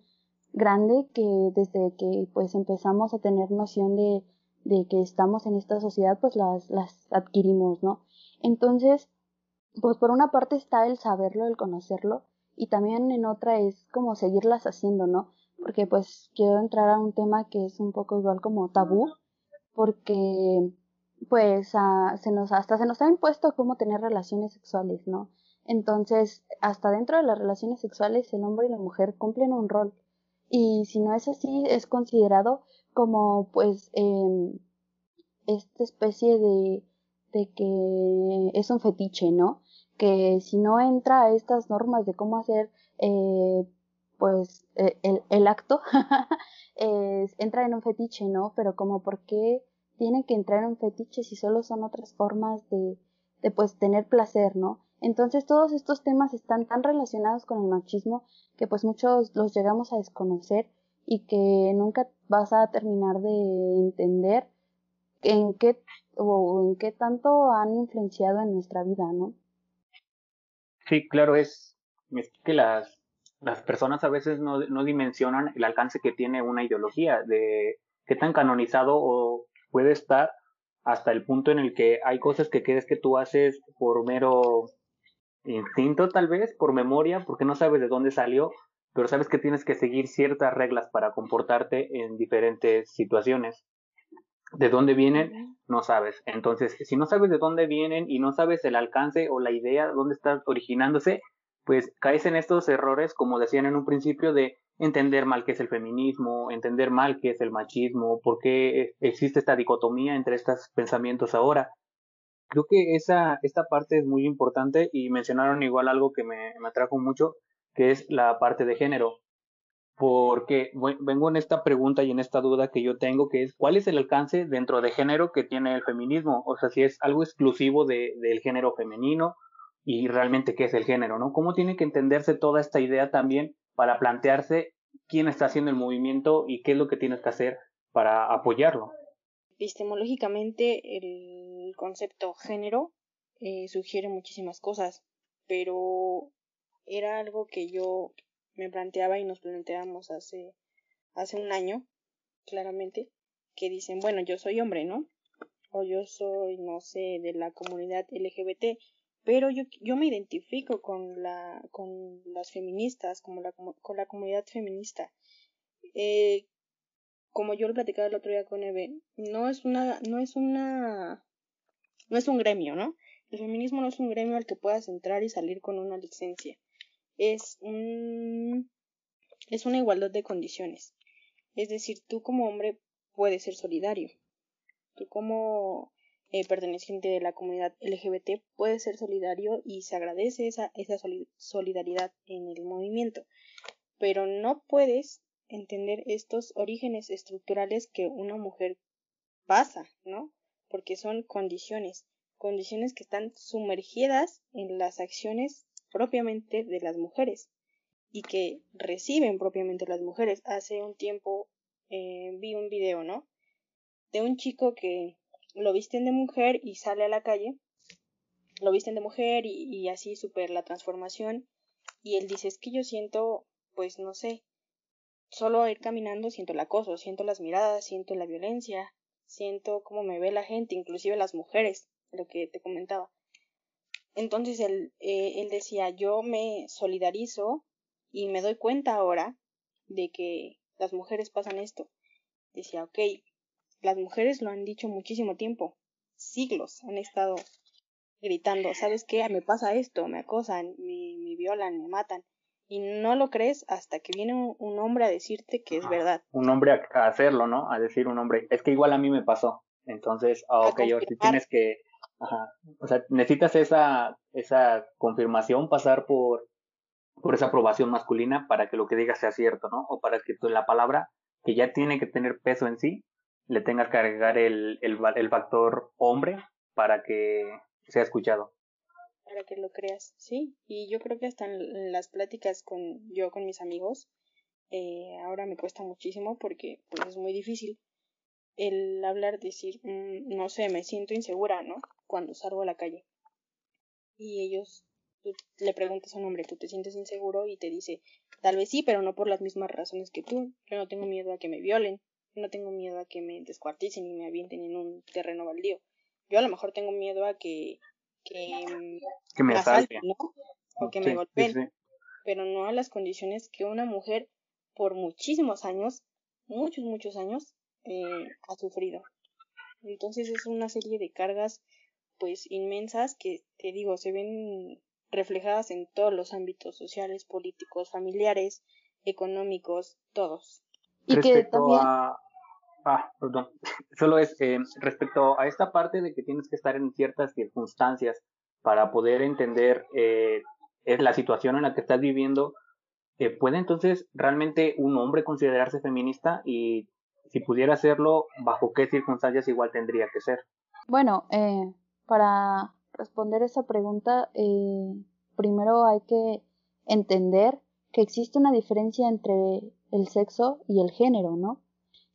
grande que desde que pues empezamos a tener noción de, de que estamos en esta sociedad, pues las, las adquirimos, ¿no? Entonces, pues por una parte está el saberlo, el conocerlo, y también en otra es como seguirlas haciendo, ¿no? Porque pues quiero entrar a un tema que es un poco igual como tabú, porque pues se nos, hasta se nos ha impuesto cómo tener relaciones sexuales, ¿no? Entonces, hasta dentro de las relaciones sexuales, el hombre y la mujer cumplen un rol. Y si no es así, es considerado como, pues, eh, esta especie de, de que es un fetiche, ¿no? Que si no entra a estas normas de cómo hacer, eh, pues, e, el, el acto, (laughs) entra en un fetiche, ¿no? Pero como, ¿por qué tiene que entrar en un fetiche si solo son otras formas de, de pues, tener placer, ¿no? Entonces todos estos temas están tan relacionados con el machismo que pues muchos los llegamos a desconocer y que nunca vas a terminar de entender en qué o en qué tanto han influenciado en nuestra vida, ¿no? Sí, claro, es, es que las, las personas a veces no, no dimensionan el alcance que tiene una ideología, de qué tan canonizado o puede estar hasta el punto en el que hay cosas que crees que tú haces por mero instinto tal vez, por memoria, porque no sabes de dónde salió, pero sabes que tienes que seguir ciertas reglas para comportarte en diferentes situaciones. De dónde vienen, no sabes. Entonces, si no sabes de dónde vienen y no sabes el alcance o la idea, dónde está originándose, pues caes en estos errores, como decían en un principio, de entender mal qué es el feminismo, entender mal qué es el machismo, por qué existe esta dicotomía entre estos pensamientos ahora. Creo que esa, esta parte es muy importante y mencionaron igual algo que me, me atrajo mucho, que es la parte de género. Porque vengo en esta pregunta y en esta duda que yo tengo, que es cuál es el alcance dentro de género que tiene el feminismo. O sea, si es algo exclusivo de, del género femenino y realmente qué es el género, ¿no? ¿Cómo tiene que entenderse toda esta idea también para plantearse quién está haciendo el movimiento y qué es lo que tienes que hacer para apoyarlo? Epistemológicamente, el concepto género eh, sugiere muchísimas cosas, pero era algo que yo me planteaba y nos planteamos hace, hace un año, claramente, que dicen, bueno, yo soy hombre, ¿no? O yo soy, no sé, de la comunidad LGBT, pero yo, yo me identifico con la, con las feministas, como la, con la comunidad feminista. Eh, como yo lo platicaba el otro día con Eve, no es una, no es una, no es un gremio, ¿no? El feminismo no es un gremio al que puedas entrar y salir con una licencia. Es un, es una igualdad de condiciones. Es decir, tú como hombre puedes ser solidario. Tú como eh, perteneciente de la comunidad LGBT puedes ser solidario y se agradece esa, esa solidaridad en el movimiento. Pero no puedes entender estos orígenes estructurales que una mujer pasa, ¿no? Porque son condiciones, condiciones que están sumergidas en las acciones propiamente de las mujeres y que reciben propiamente las mujeres. Hace un tiempo eh, vi un video, ¿no? De un chico que lo visten de mujer y sale a la calle, lo visten de mujer y, y así super la transformación y él dice es que yo siento, pues no sé, Solo ir caminando siento el acoso, siento las miradas, siento la violencia, siento cómo me ve la gente, inclusive las mujeres, lo que te comentaba. Entonces él, eh, él decía, yo me solidarizo y me doy cuenta ahora de que las mujeres pasan esto. Decía, ok, las mujeres lo han dicho muchísimo tiempo, siglos han estado gritando, ¿sabes qué? Me pasa esto, me acosan, me, me violan, me matan y no lo crees hasta que viene un, hombre a decirte que es verdad. Un hombre a, hacerlo, ¿no? A decir un hombre, es que igual a mí me pasó. Entonces, ah, ok, ahora tienes que, ajá, o sea, necesitas esa, esa confirmación, pasar por, por esa aprobación masculina para que lo que digas sea cierto, ¿no? O para que la palabra, que ya tiene que tener peso en sí, le tengas que agregar el, el, el factor hombre para que sea escuchado para que lo creas, ¿sí? Y yo creo que hasta en las pláticas con yo con mis amigos, eh, ahora me cuesta muchísimo porque pues es muy difícil el hablar, decir, mm, no sé, me siento insegura, ¿no? Cuando salgo a la calle. Y ellos, tú le preguntas a un hombre, ¿tú te sientes inseguro? Y te dice, tal vez sí, pero no por las mismas razones que tú. Yo no tengo miedo a que me violen, no tengo miedo a que me descuarticen y me avienten en un terreno baldío. Yo a lo mejor tengo miedo a que, que, me asalten, ¿no? O que me golpeen. Pero no a las condiciones que una mujer por muchísimos años, muchos, muchos años, eh, ha sufrido. Entonces es una serie de cargas pues inmensas que te digo se ven reflejadas en todos los ámbitos sociales, políticos, familiares, económicos, todos. Y que también... a... Ah, perdón. (laughs) Solo es eh, respecto a esta parte de que tienes que estar en ciertas circunstancias para poder entender eh, la situación en la que estás viviendo. Eh, ¿Puede entonces realmente un hombre considerarse feminista? Y si pudiera hacerlo, ¿bajo qué circunstancias igual tendría que ser? Bueno, eh, para responder esa pregunta, eh, primero hay que entender que existe una diferencia entre el sexo y el género, ¿no?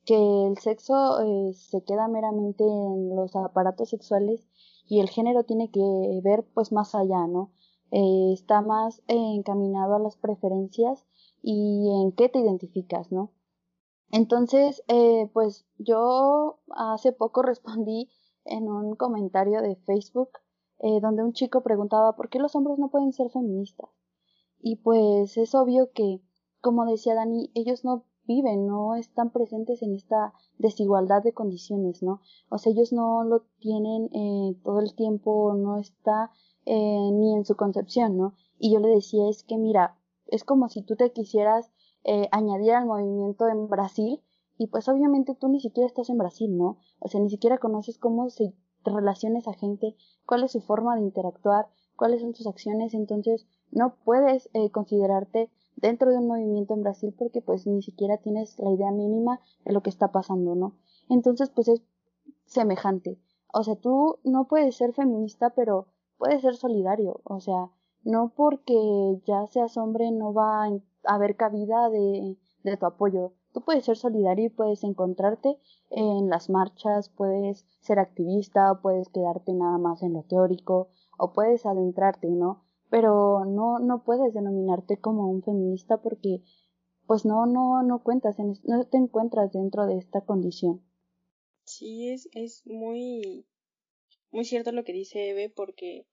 Que el sexo eh, se queda meramente en los aparatos sexuales y el género tiene que ver pues más allá, ¿no? Eh, está más encaminado a las preferencias y en qué te identificas, ¿no? Entonces, pues yo hace poco (laughs) respondí en un comentario de Facebook eh, donde un chico preguntaba por qué los hombres no pueden ser feministas. Y pues es obvio que, como decía Dani, ellos no viven, no están presentes en esta desigualdad de condiciones, ¿no? O sea, ellos no lo tienen eh, todo el tiempo, no está eh, ni en su concepción, ¿no? Y yo le decía, es que mira, es como si tú te quisieras añadir al movimiento en Brasil y pues obviamente tú ni siquiera estás en Brasil, ¿no? O sea, ni siquiera conoces cómo se relaciona esa gente, cuál es su forma de interactuar, cuáles son sus acciones, entonces no puedes eh, considerarte dentro de un movimiento en Brasil porque pues ni siquiera tienes la idea mínima de lo que está pasando, ¿no? Entonces pues es semejante. O sea, tú no puedes ser feminista, pero puedes ser solidario. O sea, no porque ya seas hombre no va a haber cabida de, de tu apoyo. Tú puedes ser solidario y puedes encontrarte en las marchas, puedes ser activista, puedes quedarte nada más en lo teórico o puedes adentrarte, ¿no? Pero no, no puedes denominarte como un feminista porque pues no, no, no cuentas, en, no te encuentras dentro de esta condición. Sí, es, es muy, muy cierto lo que dice Eve porque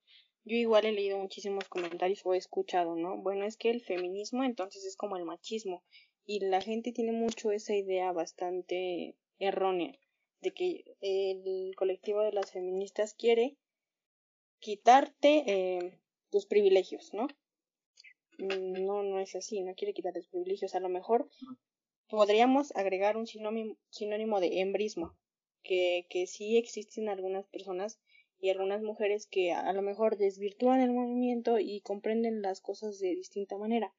yo igual he leído muchísimos comentarios o he escuchado, ¿no? Bueno, es que el feminismo entonces es como el machismo y la gente tiene mucho esa idea bastante errónea de que el colectivo de las feministas quiere quitarte eh, tus privilegios, ¿no? No, no es así, no quiere quitar tus privilegios. A lo mejor podríamos agregar un sinónimo, sinónimo de embrismo, que, que sí existen algunas personas y algunas mujeres que a lo mejor desvirtúan el movimiento y comprenden las cosas de distinta manera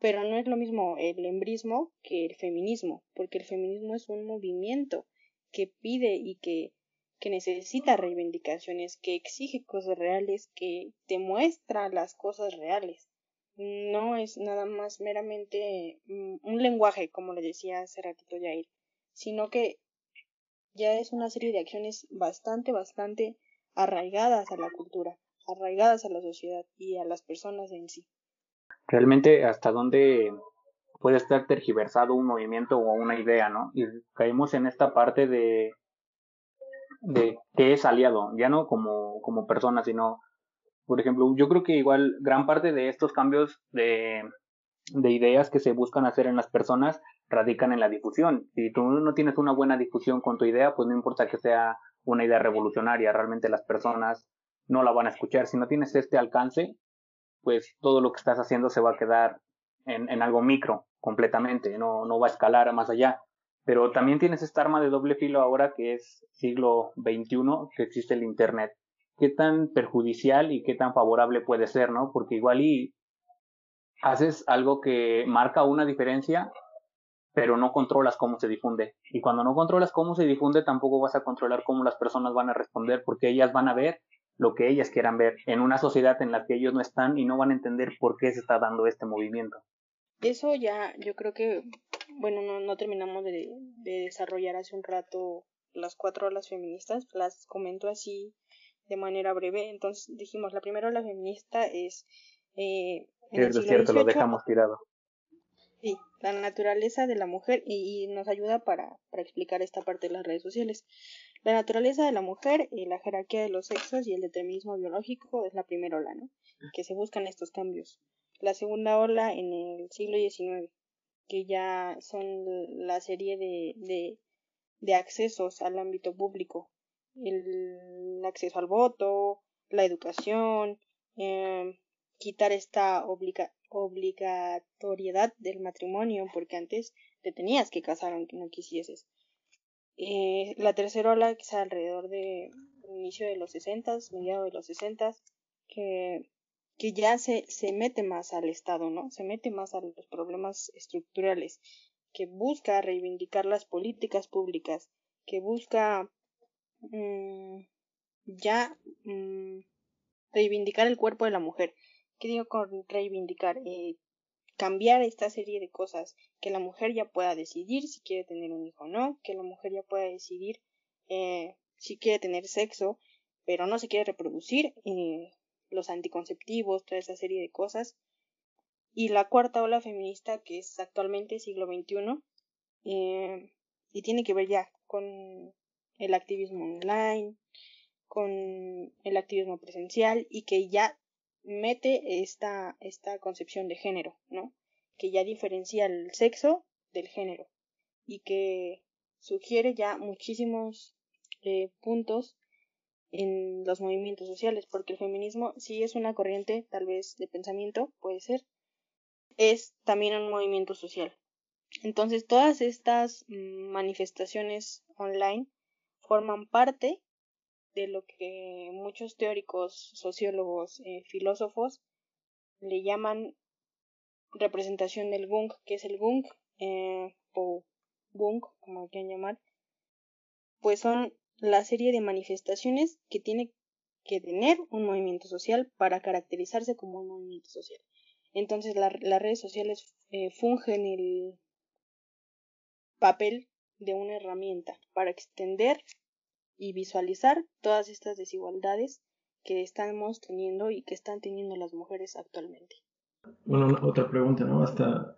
pero no es lo mismo el embrismo que el feminismo, porque el feminismo es un movimiento que pide y que, que necesita reivindicaciones, que exige cosas reales, que te muestra las cosas reales. No es nada más meramente mm, un lenguaje, como le decía hace ratito Jair, sino que ya es una serie de acciones bastante, bastante arraigadas a la cultura, arraigadas a la sociedad y a las personas en sí realmente hasta dónde puede estar tergiversado un movimiento o una idea, ¿no? Y caemos en esta parte de, de que es aliado, ya no como, como persona, sino, por ejemplo, yo creo que igual gran parte de estos cambios de, de ideas que se buscan hacer en las personas radican en la difusión. Si tú no tienes una buena difusión con tu idea, pues no importa que sea una idea revolucionaria, realmente las personas no la van a escuchar. Si no tienes este alcance, pues todo lo que estás haciendo se va a quedar en, en algo micro completamente, no, no va a escalar más allá. Pero también tienes esta arma de doble filo ahora que es siglo XXI, que existe el Internet. ¿Qué tan perjudicial y qué tan favorable puede ser, no? Porque igual y haces algo que marca una diferencia, pero no controlas cómo se difunde. Y cuando no controlas cómo se difunde, tampoco vas a controlar cómo las personas van a responder, porque ellas van a ver lo que ellas quieran ver en una sociedad en la que ellos no están y no van a entender por qué se está dando este movimiento. Eso ya, yo creo que, bueno, no, no terminamos de, desarrollar hace un rato las cuatro olas feministas, las comento así de manera breve. Entonces dijimos, la primera ola feminista es... Eh, es cierto, lo dejamos tirado. Sí, la naturaleza de la mujer y, nos ayuda para, para, explicar esta parte de las redes sociales. La naturaleza de la mujer, y la jerarquía de los sexos y el determinismo biológico es la primera ola, ¿no? Que se buscan estos cambios. La segunda ola en el siglo XIX, que ya son la serie de, de, de accesos al ámbito público, el acceso al voto, la educación, eh, quitar esta obligatoriedad del matrimonio, porque antes te tenías que casar aunque no quisieses. Eh, la tercera ola, que es alrededor de inicio de los 60, mediados de los 60, que, que ya se, se mete más al Estado, ¿no? Se mete más a los problemas estructurales, que busca reivindicar las políticas públicas, que busca mm, ya mm, reivindicar el cuerpo de la mujer. ¿Qué digo con reivindicar? Eh, cambiar esta serie de cosas, que la mujer ya pueda decidir si quiere tener un hijo o no, que la mujer ya pueda decidir eh, si quiere tener sexo, pero no se quiere reproducir, eh, los anticonceptivos, toda esa serie de cosas. Y la cuarta ola feminista, que es actualmente siglo XXI, y tiene que ver ya con el activismo online, con el activismo presencial y que ya mete esta, esta concepción de género, ¿no? Que ya diferencia el sexo del género y que sugiere ya muchísimos eh, puntos en los movimientos sociales, porque el feminismo sí es una corriente tal vez de pensamiento, puede ser, es también un movimiento social. Entonces todas estas mm, manifestaciones online forman parte de lo que muchos teóricos, sociólogos, eh, filósofos le llaman representación del Gunk, que es el Gunk eh, o Gunk, como quieran llamar, pues son la serie de manifestaciones que tiene que tener un movimiento social para caracterizarse como un movimiento social. Entonces las redes sociales eh, fungen el papel de una herramienta para extender y visualizar todas estas desigualdades que estamos teniendo y que están teniendo las mujeres actualmente. Bueno, otra pregunta, ¿no? ¿Hasta,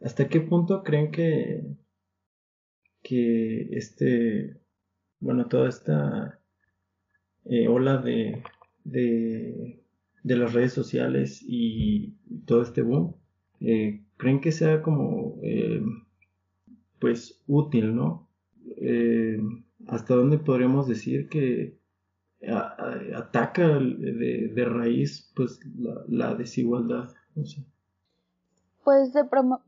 hasta qué punto creen que, que este, bueno, toda esta eh, ola de, de, de, las redes sociales y todo este boom, eh, creen que sea como, eh, pues, útil, ¿no? Hasta dónde podríamos decir que ataca de, raíz pues la, desigualdad pues de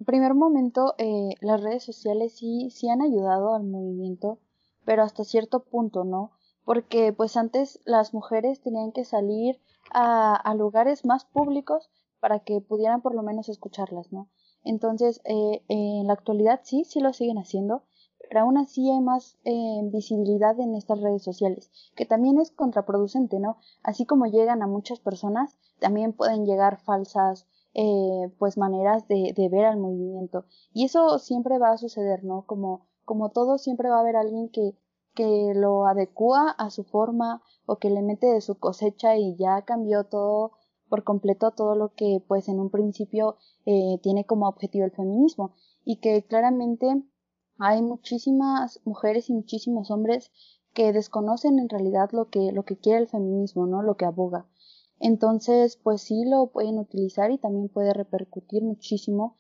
primer momento eh, las redes sociales sí sí han ayudado al movimiento pero hasta cierto punto no porque pues antes las mujeres tenían que salir a, lugares más públicos para que pudieran por lo menos escucharlas no entonces eh, en la actualidad sí sí lo siguen haciendo pero aún así hay más eh, visibilidad en estas redes sociales, que también es contraproducente, ¿no? Así como llegan a muchas personas, también pueden llegar falsas eh, pues maneras de, de, ver al movimiento. Y eso siempre va a suceder, ¿no? Como, como todo, siempre va a haber alguien que, que lo adecua a su forma o que le mete de su cosecha y ya cambió todo por completo todo lo que pues en un principio eh, tiene como objetivo el feminismo y que claramente hay muchísimas mujeres y muchísimos hombres que desconocen en realidad lo que, lo que quiere el feminismo, ¿no? Lo que aboga. Entonces, pues sí lo pueden utilizar y también puede repercutir muchísimo,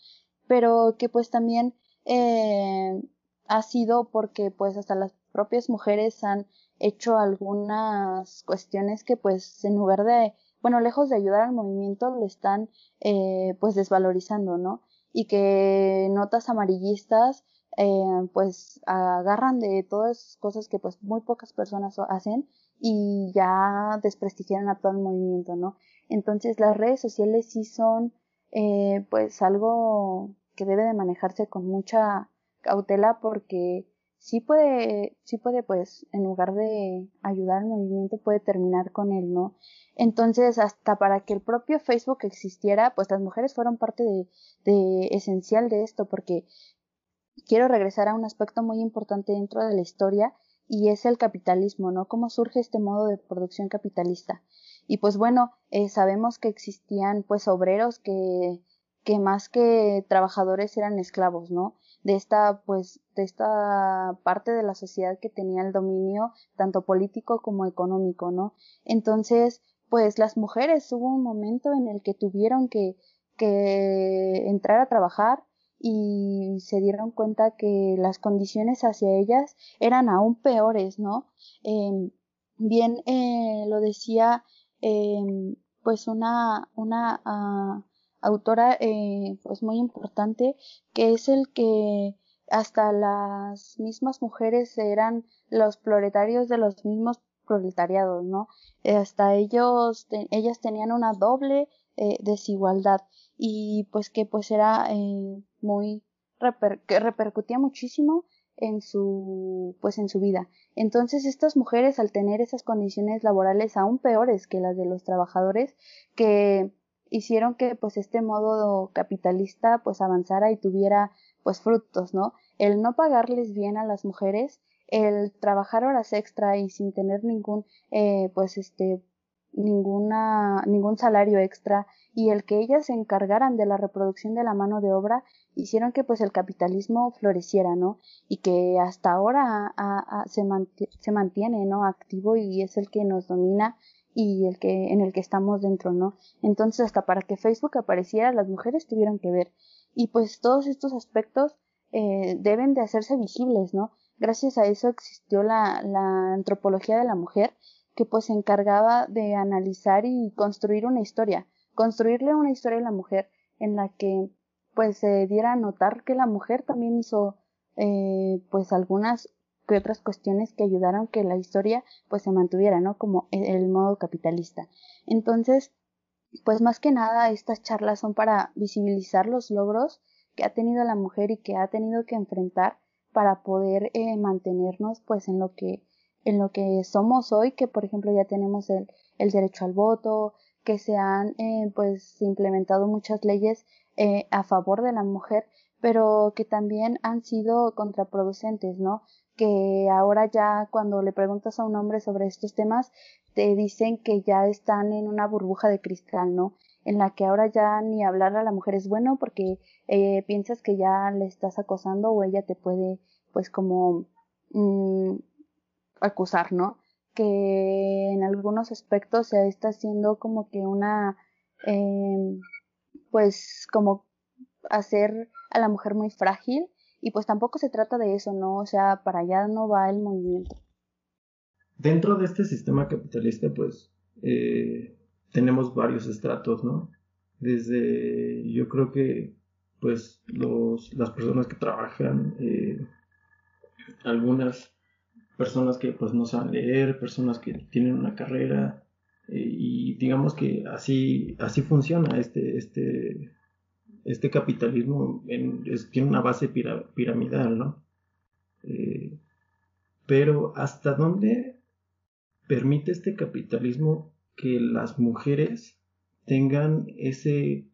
pero que pues también eh, ha sido porque pues hasta las propias mujeres han hecho algunas cuestiones que pues en lugar de, bueno, lejos de ayudar al movimiento, lo están eh, pues desvalorizando, ¿no? Y que notas amarillistas eh, pues agarran de todas esas cosas que pues muy pocas personas hacen y ya desprestigian a todo el movimiento, ¿no? Entonces las redes sociales sí son eh, pues algo que debe de manejarse con mucha cautela porque sí puede, sí puede pues en lugar de ayudar al movimiento puede terminar con él, ¿no? Entonces hasta para que el propio Facebook existiera pues las mujeres fueron parte de, de esencial de esto porque quiero regresar a un aspecto muy importante dentro de la historia y es el capitalismo, ¿no? ¿Cómo surge este modo de producción capitalista? Y pues bueno, eh, sabemos que existían pues obreros que, que más que trabajadores eran esclavos, ¿no? De esta, pues, de esta parte de la sociedad que tenía el dominio tanto político como económico, ¿no? Entonces, pues las mujeres hubo un momento en el que tuvieron que, que entrar a trabajar y se dieron cuenta que las condiciones hacia ellas eran aún peores, ¿no? Eh, bien eh, lo decía eh, pues una, una uh, autora eh, pues muy importante que es el que hasta las mismas mujeres eran los proletarios de los mismos proletariados, ¿no? Hasta ellos, ellas tenían una doble eh, desigualdad y pues que pues era eh, muy reper que repercutía muchísimo en su pues en su vida. Entonces estas mujeres al tener esas condiciones laborales aún peores que las de los trabajadores que hicieron que pues este modo capitalista pues avanzara y tuviera pues frutos, ¿no? El no pagarles bien a las mujeres, el trabajar horas extra y sin tener ningún eh, pues este ninguna ningún salario extra y el que ellas se encargaran de la reproducción de la mano de obra hicieron que pues el capitalismo floreciera, ¿no? Y que hasta ahora se, se mantiene, ¿no? Activo y es el que nos domina y el que en el que estamos dentro, ¿no? Entonces hasta para que Facebook apareciera las mujeres tuvieron que ver y pues todos estos aspectos eh, deben de hacerse visibles, ¿no? Gracias a eso existió la, la antropología de la mujer que pues se encargaba de analizar y construir una historia, construirle una historia a la mujer en la que pues se diera a notar que la mujer también hizo eh, pues algunas que otras cuestiones que ayudaron que la historia pues se mantuviera, ¿no? Como el, el modo capitalista. Entonces, pues más que nada estas charlas son para visibilizar los logros que ha tenido la mujer y que ha tenido que enfrentar para poder eh, mantenernos pues en lo que en lo que somos hoy que por ejemplo ya tenemos el, el derecho al voto que se han eh, pues implementado muchas leyes eh, a favor de la mujer pero que también han sido contraproducentes no que ahora ya cuando le preguntas a un hombre sobre estos temas te dicen que ya están en una burbuja de cristal, ¿no? En la que ahora ya ni hablar a la mujer es bueno porque eh, piensas que ya le estás acosando o ella te puede, pues, como mmm, acusar, ¿no? Que en algunos aspectos se está haciendo como que una, eh, pues, como hacer a la mujer muy frágil y pues tampoco se trata de eso, ¿no? O sea, para allá no va el movimiento. Dentro de este sistema capitalista, pues, eh, tenemos varios estratos, ¿no? Desde, yo creo que, pues, los, las personas que trabajan, eh, algunas personas que, pues, no saben leer, personas que tienen una carrera, eh, y digamos que así, así funciona este, este, este capitalismo tiene una base pira, piramidal, ¿no? Eh, pero ¿hasta dónde permite este capitalismo que las mujeres tengan ese,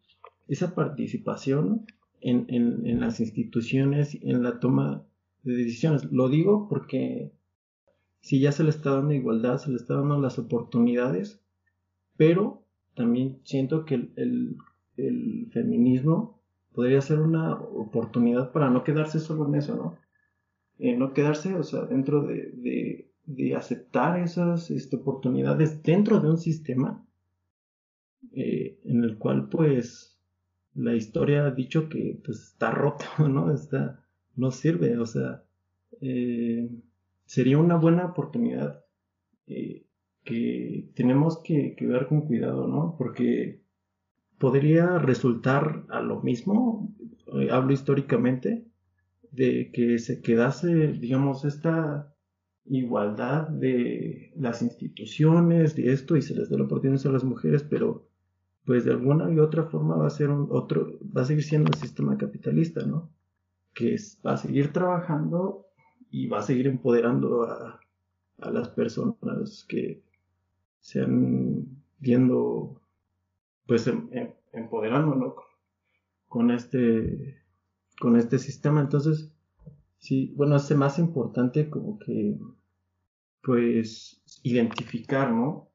esa participación en, en, en las instituciones, en la toma de decisiones? Lo digo porque si ya se le está dando igualdad, se le está dando las oportunidades, pero también siento que el, el feminismo podría ser una oportunidad para no quedarse solo en eso, ¿no? Eh, no quedarse, o sea, dentro de, de, de aceptar esas este, oportunidades dentro de un sistema eh, en el cual, pues, la historia ha dicho que pues, está roto, (laughs) ¿no? Está, no sirve, o sea, eh, sería una buena oportunidad eh, que tenemos que, ver con cuidado, ¿no? Porque podría resultar a lo mismo, eh, hablo históricamente, de que se quedase, digamos, esta igualdad de las instituciones, de esto, y se les da la oportunidad a las mujeres, pero pues de alguna y otra forma va a ser otro, va a seguir siendo el sistema capitalista, ¿no? Que es, va a seguir trabajando y va a seguir empoderando a, a las personas que se han viendo pues em, em, empoderándonos con este con este sistema. Entonces sí bueno es más importante como que pues identificar no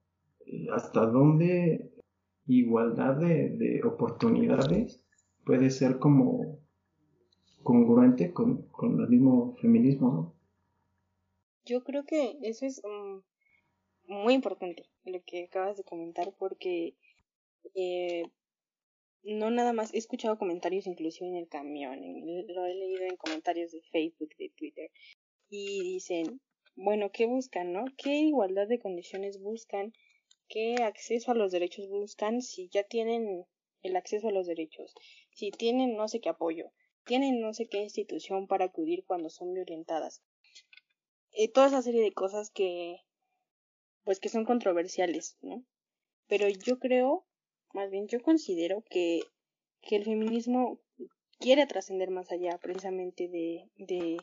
eh, hasta dónde igualdad de, de oportunidades puede ser como congruente con, con el mismo feminismo, ¿no? Yo creo que eso es mm, muy importante lo que acabas de comentar porque eh, no nada más he escuchado comentarios inclusive en el camión, lo he leído en comentarios de Facebook, de Twitter y dicen, bueno, ¿qué buscan, no? ¿Qué igualdad de condiciones buscan? ¿Qué acceso a los derechos buscan si ya tienen el acceso a los derechos? Si tienen no sé qué apoyo, tienen no sé qué institución para acudir cuando son violentadas. Eh, toda esa serie de cosas que pues que son controversiales, ¿no? Pero yo creo, más bien yo considero que, que el feminismo quiere trascender más allá precisamente de, de,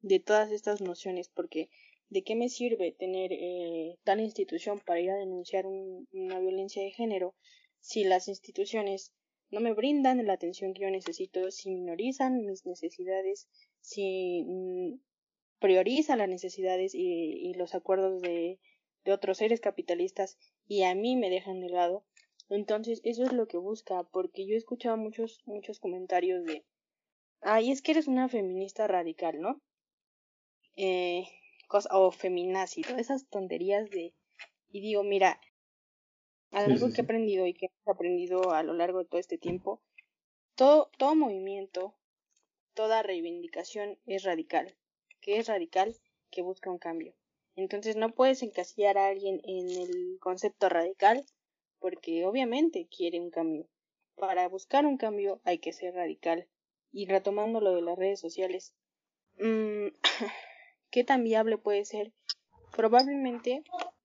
de todas estas nociones, porque ¿de qué me sirve tener eh, tal institución para ir a denunciar una violencia de género si las instituciones no me brindan la atención que yo necesito, si minorizan mis necesidades, si mm, priorizan las necesidades y, y los acuerdos de, de otros seres capitalistas y a mí me dejan de lado. Entonces, eso es lo que busca, porque yo he escuchado muchos, muchos comentarios de, ay, es que eres una feminista radical, ¿no? Eh, cosa, o feminazi, todas esas tonterías de, y digo, mira, algo que he aprendido y que aprendido a lo largo de todo este tiempo, todo, todo movimiento, toda reivindicación es radical. que es radical? Que busca un cambio. Entonces no puedes encasillar a alguien en el concepto radical porque obviamente quiere un cambio. Para buscar un cambio hay que ser radical. Y retomando lo de las redes sociales, mmm, (laughs) ¿qué tan viable puede ser? Probablemente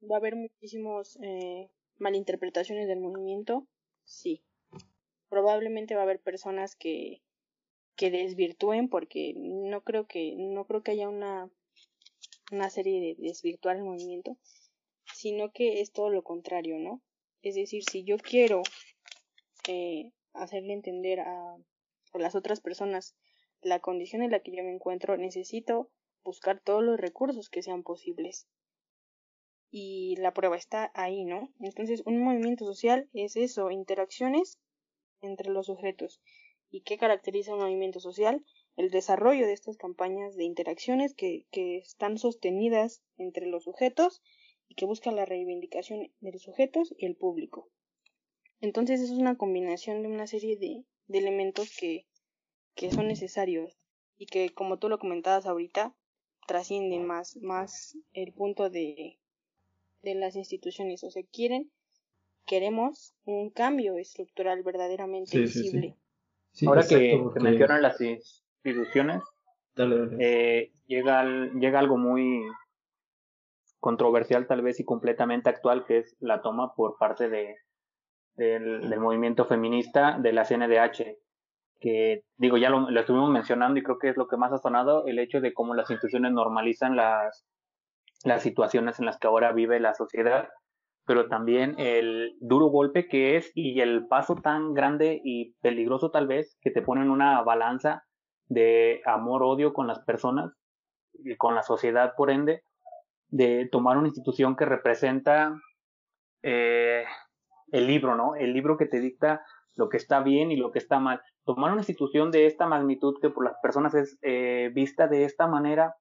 va a haber muchísimos eh, malinterpretaciones del movimiento, sí. Probablemente va a haber personas que que desvirtúen porque no creo que no creo que haya una una serie de desvirtuar el movimiento, sino que es todo lo contrario, ¿no? Es decir, si yo quiero eh, hacerle entender a, a las otras personas la condición en la que yo me encuentro, necesito buscar todos los recursos que sean posibles. Y la prueba está ahí, ¿no? Entonces, un movimiento social es eso, interacciones entre los sujetos. ¿Y qué caracteriza un movimiento social? el desarrollo de estas campañas de interacciones que, que están sostenidas entre los sujetos y que buscan la reivindicación de los sujetos y el público. Entonces es una combinación de una serie de, de elementos que, que son necesarios y que como tú lo comentabas ahorita trascienden más, más el punto de, de las instituciones. O sea, quieren, queremos un cambio estructural verdaderamente visible. Ahora que, que mencionan las, instituciones, eh, llega, llega algo muy controversial tal vez y completamente actual, que es la toma por parte de, del, movimiento feminista de la CNDH, que digo, ya lo, lo, estuvimos mencionando y creo que es lo que más ha sonado, el hecho de cómo las instituciones normalizan las, las situaciones en las que ahora vive la sociedad, pero también el duro golpe que es y el paso tan grande y peligroso tal vez que te ponen una balanza de amor-odio con las personas y con la sociedad, por ende, de tomar una institución que representa eh, el libro, ¿no? El libro que te dicta lo que está bien y lo que está mal. Tomar una institución de esta magnitud que por las personas es eh, vista de esta manera,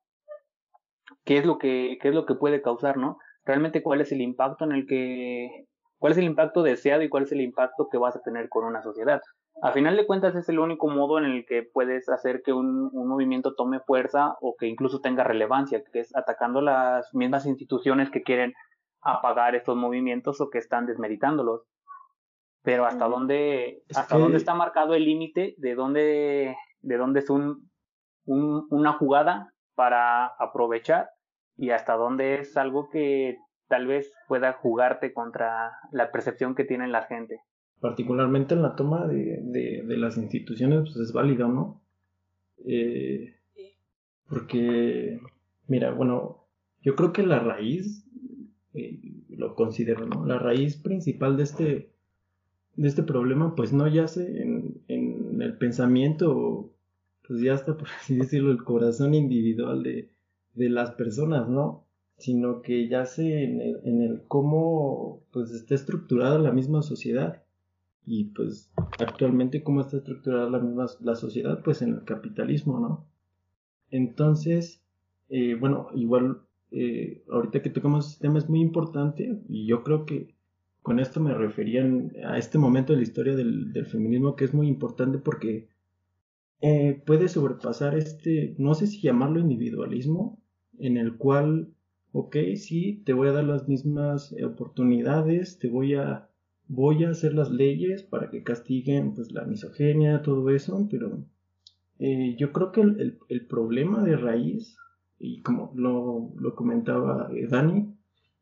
¿qué es lo que, qué es lo que puede causar, ¿no? Realmente cuál es el impacto en el que, cuál es el impacto deseado y cuál es el impacto que vas a tener con una sociedad a final de cuentas es el único modo en el que puedes hacer que un, movimiento tome fuerza o que incluso tenga relevancia, que es atacando las mismas instituciones que quieren apagar estos movimientos o que están desmeritándolos. Pero hasta dónde, hasta dónde está marcado el límite de dónde, de dónde es un, una jugada para aprovechar y hasta dónde es algo que tal vez pueda jugarte contra la percepción que tiene la gente particularmente en la toma de, de, las instituciones, pues es válido, ¿no? Eh, porque, mira, bueno, yo creo que la raíz, eh, lo considero, ¿no? La raíz principal de este, de este problema, pues no yace en, en el pensamiento, pues ya está, por así decirlo, el corazón individual de, de las personas, ¿no? Sino que yace en el, en el cómo, pues está estructurada la misma sociedad y pues actualmente cómo está estructurada la misma la sociedad pues en el capitalismo no entonces eh, bueno igual eh, ahorita que tocamos este tema es muy importante y yo creo que con esto me refería a este momento de la historia del, feminismo que es muy importante porque eh, puede sobrepasar este no sé si llamarlo individualismo en el cual ok sí te voy a dar las mismas oportunidades te voy a voy a hacer las leyes para que castiguen pues la misoginia, todo eso, pero eh, yo creo que el, el, problema de raíz, y como lo, lo comentaba eh, Dani,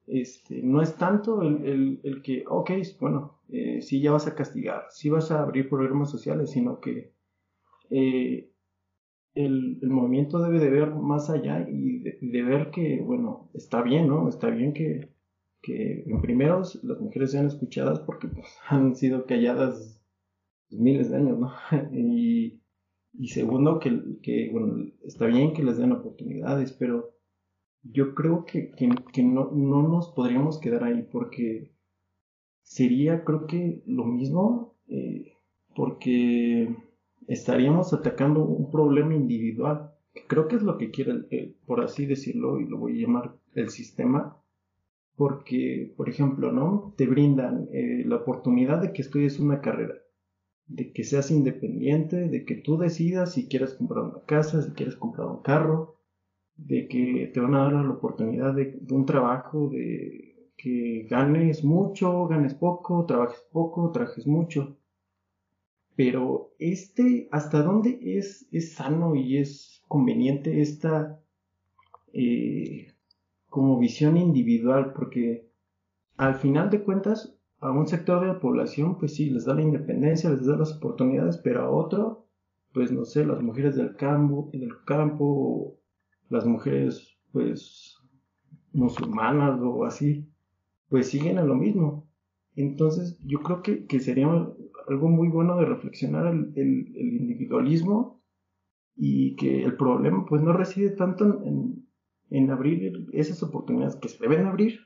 este, no es tanto el, el, que, ok, bueno, eh, sí ya vas a castigar, sí vas a abrir programas sociales, sino que el, movimiento debe de ver más allá y de, ver que, bueno, está bien, ¿no? Está bien que, que en primeros las mujeres sean escuchadas porque pues, (laughs) han sido calladas miles de años, ¿no? (laughs) y, y, segundo, que, que, bueno, está bien que les den oportunidades, pero yo creo que, que, no, no, nos podríamos quedar ahí porque sería, creo que, lo mismo, eh, porque estaríamos atacando un problema individual, que creo que es lo que quiere, por así decirlo, y lo voy a llamar el sistema, porque, por ejemplo, ¿no? Te brindan eh, la oportunidad de que estudies una carrera, de que seas independiente, de que tú decidas si quieres comprar una casa, si quieres comprar un carro, de que te van a dar la oportunidad de, un trabajo, de que ganes mucho, ganes poco, trabajes poco, trabajes mucho. Pero este, ¿hasta dónde es, es sano y es conveniente esta eh, como visión individual, porque al final de cuentas a un sector de la población pues sí, les da la independencia, les da las oportunidades, pero a otro, pues no sé, las mujeres del campo, del campo, las mujeres pues musulmanas o así, pues siguen a lo mismo. Entonces yo creo que, que sería algo muy bueno de reflexionar el, el, el, individualismo y que el problema pues no reside tanto en, en abrir esas oportunidades que se deben abrir,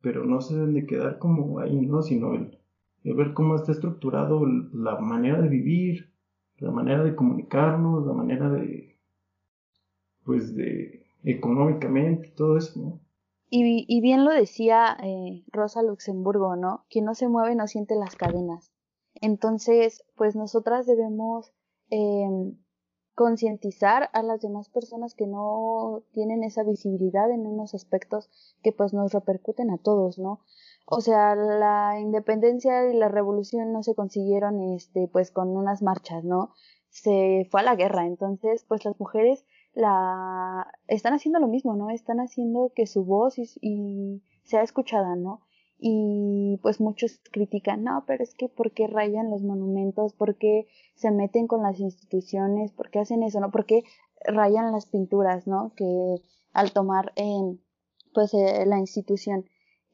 pero no se deben de quedar como ahí, ¿no? Sino el, ver cómo está estructurado la manera de vivir, la manera de comunicarnos, la manera de, pues, de económicamente, todo eso, ¿no? Y, y bien lo decía eh, Rosa Luxemburgo, ¿no? Quien no se mueve no siente las cadenas. Entonces, pues nosotras debemos eh, concientizar a las demás personas que no tienen esa visibilidad en unos aspectos que pues nos repercuten a todos, ¿no? O sea, la independencia y la revolución no se consiguieron este pues con unas marchas, ¿no? Se fue a la guerra, entonces pues las mujeres la están haciendo lo mismo, ¿no? Están haciendo que su voz y, y sea escuchada, ¿no? Y pues muchos critican, no, pero es que ¿por qué rayan los monumentos? ¿Por qué se meten con las instituciones? ¿Por qué hacen eso? ¿No? ¿Por qué rayan las pinturas, ¿no? Que al tomar en, pues eh, la institución.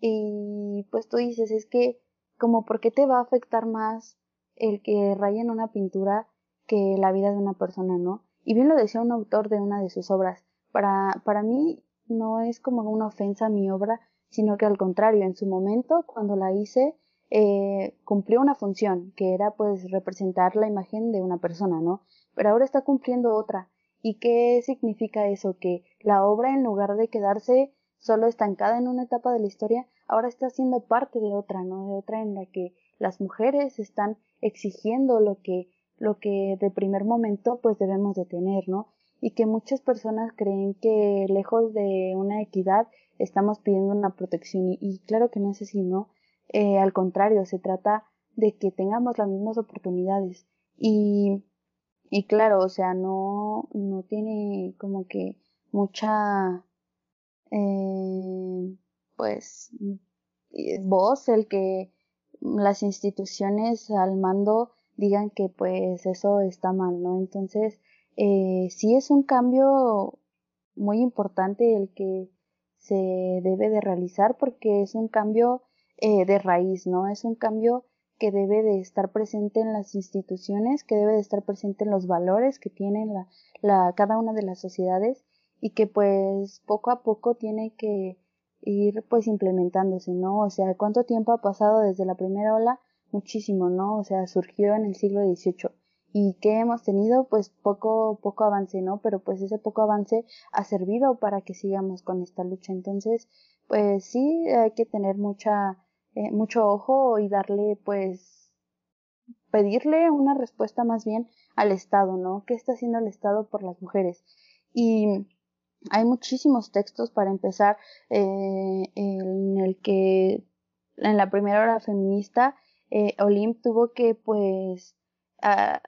Y pues tú dices, es que como ¿por qué te va a afectar más el que rayen una pintura que la vida de una persona, ¿no? Y bien lo decía un autor de una de sus obras, para, para mí no es como una ofensa a mi obra, sino que al contrario, en su momento, cuando la hice, eh, cumplió una función, que era pues representar la imagen de una persona, ¿no? Pero ahora está cumpliendo otra. ¿Y qué significa eso? Que la obra, en lugar de quedarse solo estancada en una etapa de la historia, ahora está siendo parte de otra, ¿no? De otra en la que las mujeres están exigiendo lo que, lo que de primer momento pues debemos de tener, ¿no? Y que muchas personas creen que lejos de una equidad estamos pidiendo una protección y, claro que no es así, ¿no? Eh, al contrario, se trata de que tengamos las mismas oportunidades y, y claro, o sea, no, no tiene como que mucha, eh, pues, voz el que las instituciones al mando digan que pues eso está mal, ¿no? Entonces, eh, sí es un cambio muy importante el que se debe de realizar porque es un cambio eh, de raíz, ¿no? Es un cambio que debe de estar presente en las instituciones, que debe de estar presente en los valores que tienen la, la, cada una de las sociedades y que pues poco a poco tiene que ir pues implementándose, ¿no? O sea, ¿cuánto tiempo ha pasado desde la primera ola? muchísimo, ¿no? O sea, surgió en el siglo XVIII. ¿Y qué hemos tenido? Pues poco, poco avance, ¿no? Pero pues ese poco avance ha servido para que sigamos con esta lucha. Entonces, pues sí, hay que tener mucha, eh, mucho ojo y darle, pues, pedirle una respuesta más bien al Estado, ¿no? ¿Qué está haciendo el Estado por las mujeres? Y hay muchísimos textos para empezar eh, en el que en la primera hora feminista eh, Olimp tuvo que pues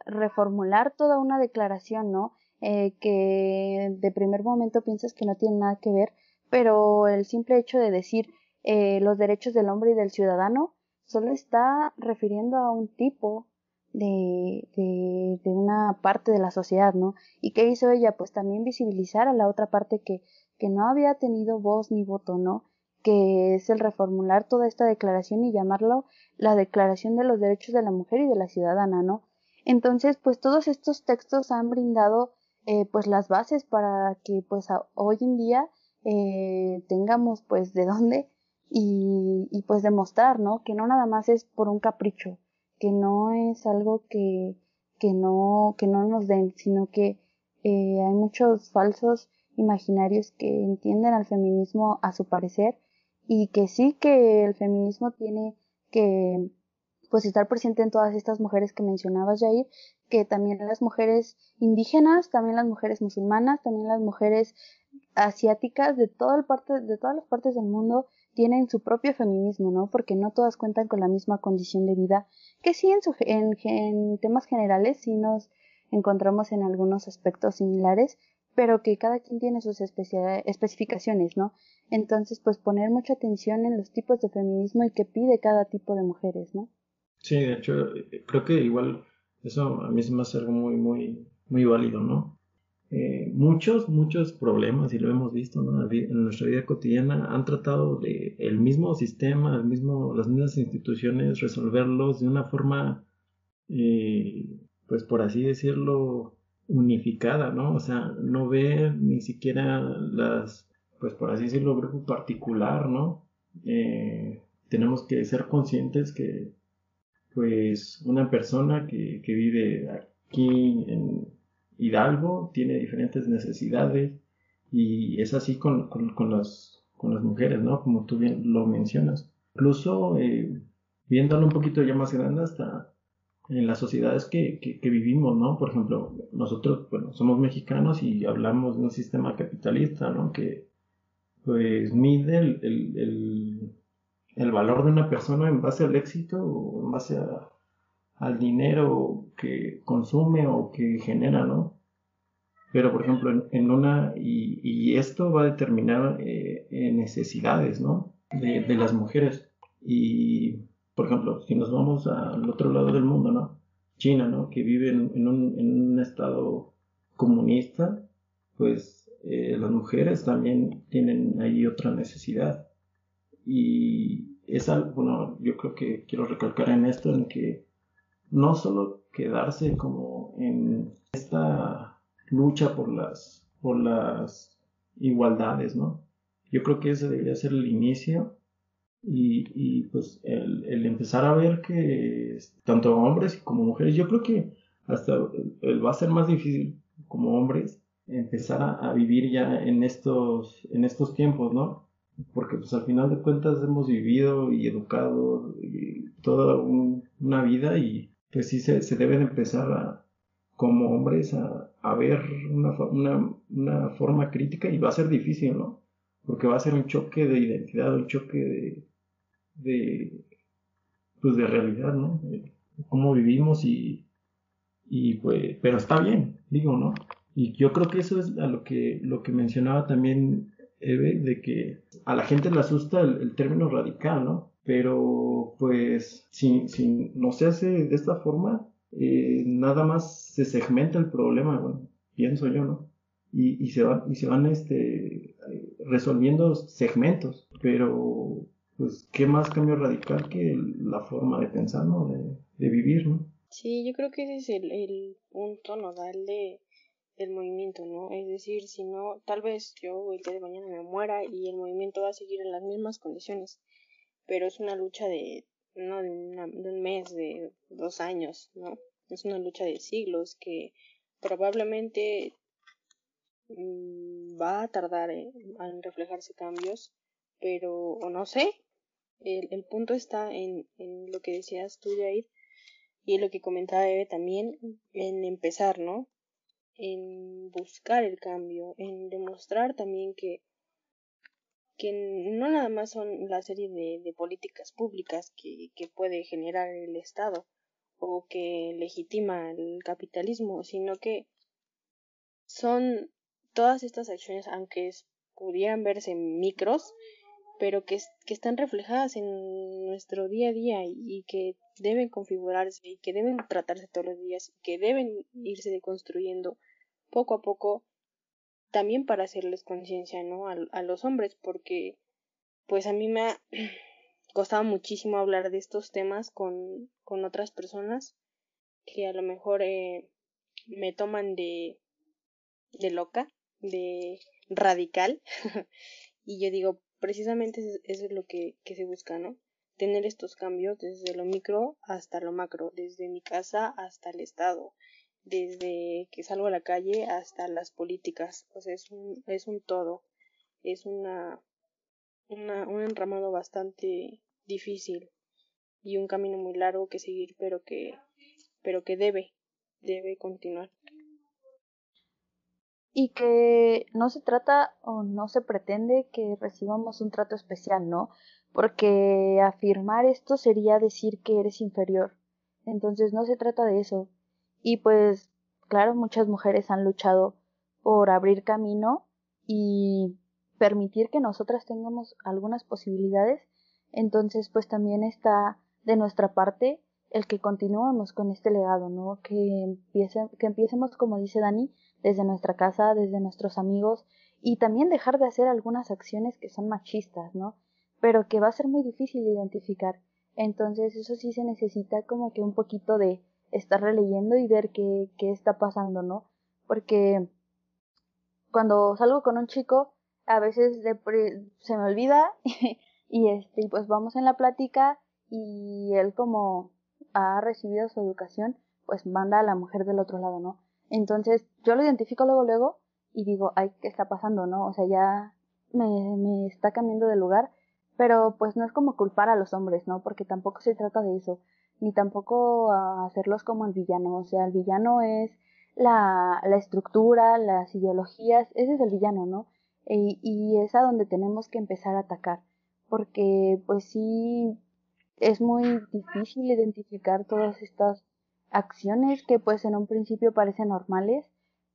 reformular toda una declaración, ¿no? Eh, que de primer momento piensas que no tiene nada que ver, pero el simple hecho de decir eh, los derechos del hombre y del ciudadano solo está refiriendo a un tipo de, de, de, una parte de la sociedad, ¿no? ¿Y qué hizo ella? Pues también visibilizar a la otra parte que, que no había tenido voz ni voto, ¿no? Que es el reformular toda esta declaración y llamarlo la Declaración de los Derechos de la Mujer y de la Ciudadana, ¿no? Entonces, pues todos estos textos han brindado eh, pues las bases para que pues hoy en día eh, tengamos pues de dónde y, y pues demostrar, ¿no? Que no nada más es por un capricho, que no es algo que, que no, que no nos den, sino que eh, hay muchos falsos imaginarios que entienden al feminismo a su parecer y que sí que el feminismo tiene que pues estar presente en todas estas mujeres que mencionabas, Jair, que también las mujeres indígenas, también las mujeres musulmanas, también las mujeres asiáticas de toda el parte, de todas las partes del mundo tienen su propio feminismo, ¿no? Porque no todas cuentan con la misma condición de vida, que sí en, su, en, en temas generales sí nos encontramos en algunos aspectos similares, pero que cada quien tiene sus especificaciones, ¿no? Entonces, pues poner mucha atención en los tipos de feminismo y qué pide cada tipo de mujeres, ¿no? Sí, de hecho, creo que igual eso a mí se me hace algo muy, muy, muy válido, ¿no? Eh, muchos, muchos problemas, y lo hemos visto ¿no? en nuestra vida cotidiana, han tratado de el mismo sistema, el mismo, las mismas instituciones, resolverlos de una forma, eh, pues por así decirlo, unificada, ¿no? O sea, no ver ni siquiera las, pues por así decirlo, grupo particular, ¿no? Eh, tenemos que ser conscientes que, pues, una persona que, que vive aquí en Hidalgo tiene diferentes necesidades y es así con, con, las, con las mujeres, ¿no? Como tú bien lo mencionas. Incluso eh, viéndolo un poquito ya más grande hasta en las sociedades que, que, vivimos, ¿no? Por ejemplo, nosotros, bueno, somos mexicanos y hablamos de un sistema capitalista, ¿no? Que pues mide el, el valor de una persona en base al éxito o en base a, al dinero que consume o que genera, ¿no? Pero, por ejemplo, en, una, y, esto va a determinar eh, necesidades, ¿no? De, las mujeres. Y, por ejemplo, si nos vamos al otro lado del mundo, ¿no? China, ¿no? Que vive en, un, estado comunista, pues eh, las mujeres también tienen ahí otra necesidad. Y es algo, bueno, yo creo que quiero recalcar en esto, en que no solo quedarse como en esta lucha por las, por las igualdades, ¿no? Yo creo que ese debería ser el inicio y, y pues el, el, empezar a ver que tanto hombres como mujeres, yo creo que hasta va a ser más difícil como hombres empezar a, a, vivir ya en estos, en estos tiempos, ¿no? Porque pues al final de cuentas hemos vivido y educado y toda una vida y pues sí se, se deben empezar a, como hombres a, a ver una, una, una, forma crítica y va a ser difícil, ¿no? Porque va a ser un choque de identidad, un choque de, de pues de realidad, ¿no? De cómo vivimos y, y pues, pero está bien, digo, ¿no? Y yo creo que eso es a lo que, lo que mencionaba también Eve, de que a la gente le asusta el término radical, ¿no? pero pues si, si no se hace de esta forma, eh, nada más se segmenta el problema, bueno, pienso yo, ¿no? Y, y se van, y se van este, resolviendo segmentos, pero pues qué más cambio radical que la forma de pensar, ¿no? De, de vivir, ¿no? Sí, yo creo que ese es el, el punto nodal de, del movimiento, ¿no? Es decir, si no, tal vez yo el día de mañana me muera y el movimiento va a seguir en las mismas condiciones pero es una lucha de no de, de un mes, de dos años, ¿no? Es una lucha de siglos que probablemente mm, va a tardar en, reflejarse cambios, pero o no sé, el, el punto está en, en, lo que decías tú, Jair, y lo que comentaba Eve también, en empezar, ¿no? En buscar el cambio, en demostrar también que, que no nada más son la serie de, de políticas públicas que, que puede generar el Estado o que legitima el capitalismo, sino que son todas estas acciones, aunque pudieran verse micros, pero que, que están reflejadas en nuestro día a día y, que deben configurarse y que deben tratarse todos los días y que deben irse deconstruyendo poco a poco también para hacerles conciencia no a, a, los hombres porque pues a mí me ha (clears throat) costado muchísimo hablar de estos temas con, con otras personas que a lo mejor eh, me toman de de loca de radical (laughs) y yo digo precisamente eso es lo que, que se busca, ¿no? Tener estos cambios desde lo micro hasta lo macro, desde mi casa hasta el Estado, desde que salgo a la calle hasta las políticas, o sea, es un, es un todo, es una, una, un enramado bastante difícil y un camino muy largo que seguir, pero que, pero que debe, debe continuar y que no se trata o no se pretende que recibamos un trato especial, ¿no? Porque afirmar esto sería decir que eres inferior. Entonces no se trata de eso. Y pues, claro, muchas mujeres han luchado por abrir camino y permitir que nosotras tengamos algunas posibilidades. Entonces, pues también está de nuestra parte el que continuemos con este legado, ¿no? Que, empiece, que empiecemos, como dice Dani, desde nuestra casa, desde nuestros amigos y también dejar de hacer algunas acciones que son machistas, ¿no? Pero que va a ser muy difícil identificar. Entonces eso sí se necesita como que un poquito de estar releyendo y ver qué, qué está pasando, ¿no? Porque cuando salgo con un chico, a veces se me olvida (laughs) y este, pues vamos en la plática y él como ha recibido su educación, pues manda a la mujer del otro lado, ¿no? Entonces yo lo identifico luego, luego y digo, ay, ¿qué está pasando? ¿No? O sea, ya me, me está cambiando de lugar, pero pues no es como culpar a los hombres, ¿no? Porque tampoco se trata de eso, ni tampoco hacerlos como el villano, o sea, el villano es la, la estructura, las ideologías, ese es el villano, ¿no? Y, y es a donde tenemos que empezar a atacar, porque pues sí es muy difícil identificar todas estas acciones que pues en un principio parecen normales,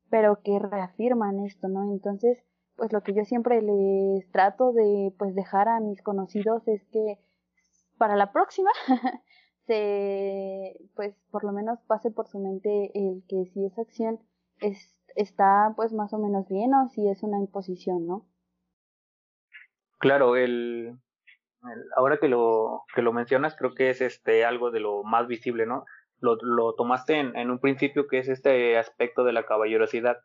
pero que reafirman esto, ¿no? Entonces, pues lo que yo siempre les trato de pues dejar a mis conocidos es que para la próxima (laughs) se pues por lo menos pase por su mente el que si esa acción es, está pues más o menos bien o si es una imposición, ¿no? Claro, el, el ahora que lo que lo mencionas creo que es este algo de lo más visible, ¿no? lo, lo tomaste en, en, un principio, que es este aspecto de la caballerosidad,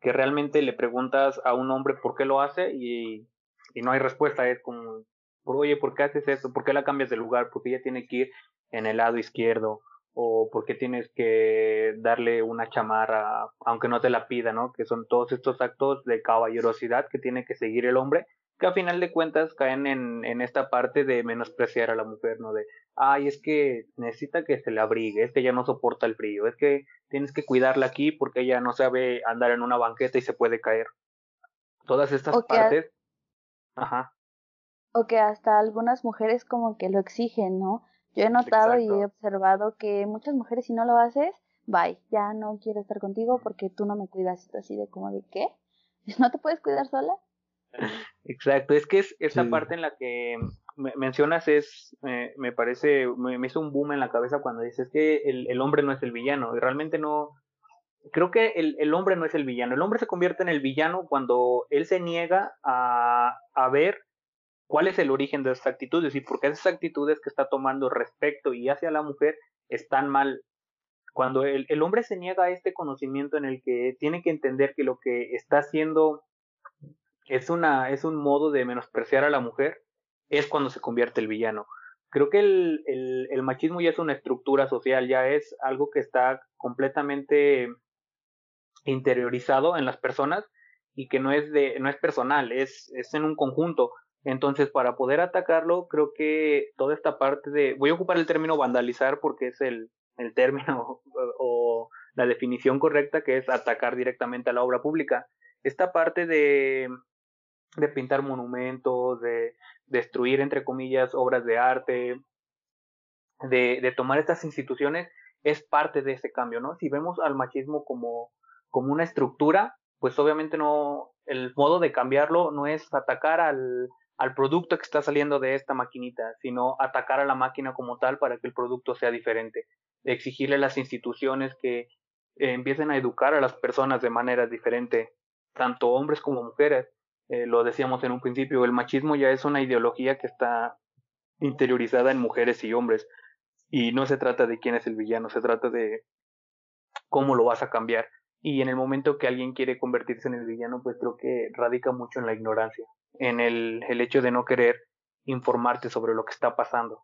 que realmente le preguntas a un hombre por qué lo hace y, y no hay respuesta, es como, oye, ¿por qué haces eso? ¿Por qué la cambias de lugar? ¿Por qué ella tiene que ir en el lado izquierdo? ¿O por qué tienes que darle una chamarra aunque no te la pida, ¿no? Que son todos estos actos de caballerosidad que tiene que seguir el hombre que a final de cuentas caen en, en esta parte de menospreciar a la mujer, ¿no? De, ay, es que necesita que se le abrigue, es que ella no soporta el frío, es que tienes que cuidarla aquí porque ella no sabe andar en una banqueta y se puede caer. Todas estas partes. Ajá. O que hasta algunas mujeres como que lo exigen, ¿no? Yo he notado y he observado que muchas mujeres si no lo haces, bye, ya no quiero estar contigo porque tú no me cuidas, así de como de qué? (laughs) ¿No te puedes cuidar sola? Exacto, es que es esa parte en la que mencionas es, me parece, me, hizo un boom en la cabeza cuando dices que el, el, hombre no es el villano y realmente no, creo que el, el, hombre no es el villano, el hombre se convierte en el villano cuando él se niega a, a ver cuál es el origen de esas actitudes y por qué esas actitudes que está tomando respecto y hacia la mujer están mal. Cuando el, el hombre se niega a este conocimiento en el que tiene que entender que lo que está haciendo es, una, es un modo de menospreciar a la mujer, es cuando se convierte el villano. creo que el, el, machismo ya es una estructura social, ya es algo que está completamente interiorizado en las personas y que no es de, no es personal, es, es en un conjunto. Entonces, para poder atacarlo, creo que toda esta parte de, voy a ocupar el término vandalizar porque es el, el término (laughs) o, la definición correcta que es atacar directamente a la obra pública. Esta parte de, de pintar monumentos, de destruir, entre comillas, obras de arte, de, de tomar estas instituciones, es parte de ese cambio, ¿no? Si vemos al machismo como, como una estructura, pues obviamente no, el modo de cambiarlo no es atacar al, al producto que está saliendo de esta maquinita, sino atacar a la máquina como tal para que el producto sea diferente, exigirle a las instituciones que eh, empiecen a educar a las personas de manera diferente, tanto hombres como mujeres. Eh, lo decíamos en un principio, el machismo ya es una ideología que está interiorizada en mujeres y hombres, y no se trata de quién es el villano, se trata de cómo lo vas a cambiar. Y en el momento que alguien quiere convertirse en el villano, pues creo que radica mucho en la ignorancia en el, el hecho de no querer informarte sobre lo que está pasando.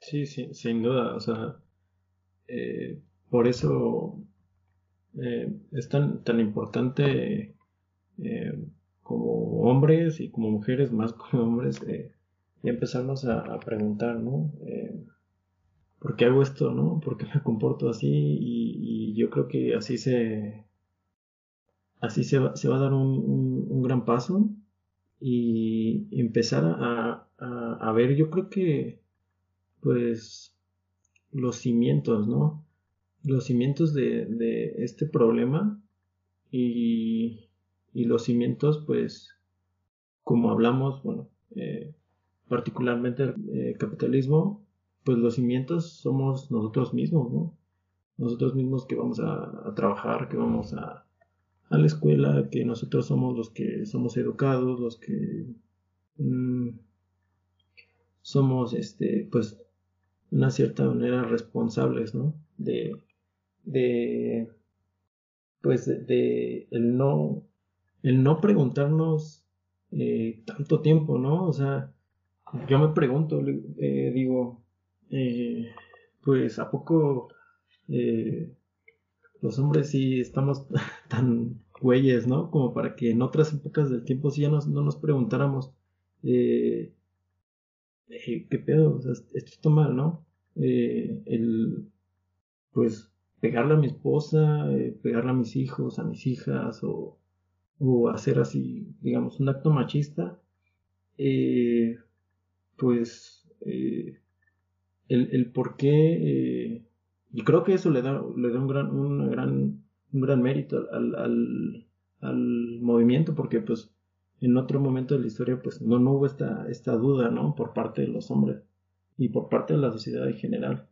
Sí, sí, sin duda. O sea, eh, por eso eh, es tan, tan importante eh, como hombres y como mujeres, más (laughs) como hombres, y empezarnos a, preguntar, ¿no? ¿Por qué hago esto, no? ¿Por qué me comporto así? Y yo creo que así se, así se va, se va a dar un, un, gran paso y empezar a, a, ver, yo creo que, pues, los cimientos, ¿no? Los cimientos de, de este problema y, y, los cimientos, pues, como hablamos, bueno, eh, particularmente el eh, capitalismo, pues los cimientos somos nosotros mismos, ¿no? Nosotros mismos que vamos a, a trabajar, que vamos a, a la escuela, que nosotros somos los que somos educados, los que mm, somos, este, pues, de una cierta manera responsables, ¿no? De, de, pues, de, el no, el no preguntarnos eh, tanto tiempo, ¿no? O sea, yo me pregunto, eh, digo, eh, pues, ¿a poco los hombres sí estamos (laughs) tan güeyes, ¿no? Como para que en otras épocas del tiempo sí ya no nos preguntáramos, eh, eh, ¿qué pedo? O sea, esto está mal, ¿no? Eh, el, pues, pegarle a mi esposa, pegarle a mis hijos, a mis hijas, o, o hacer así, digamos, un acto machista, pues, el, el por qué y creo que eso le da, le da un, gran, un, gran, un gran mérito al, al, al, movimiento, porque pues en otro momento de la historia pues no, no hubo esta, esta duda, ¿no? Por parte de los hombres y por parte de la sociedad en general.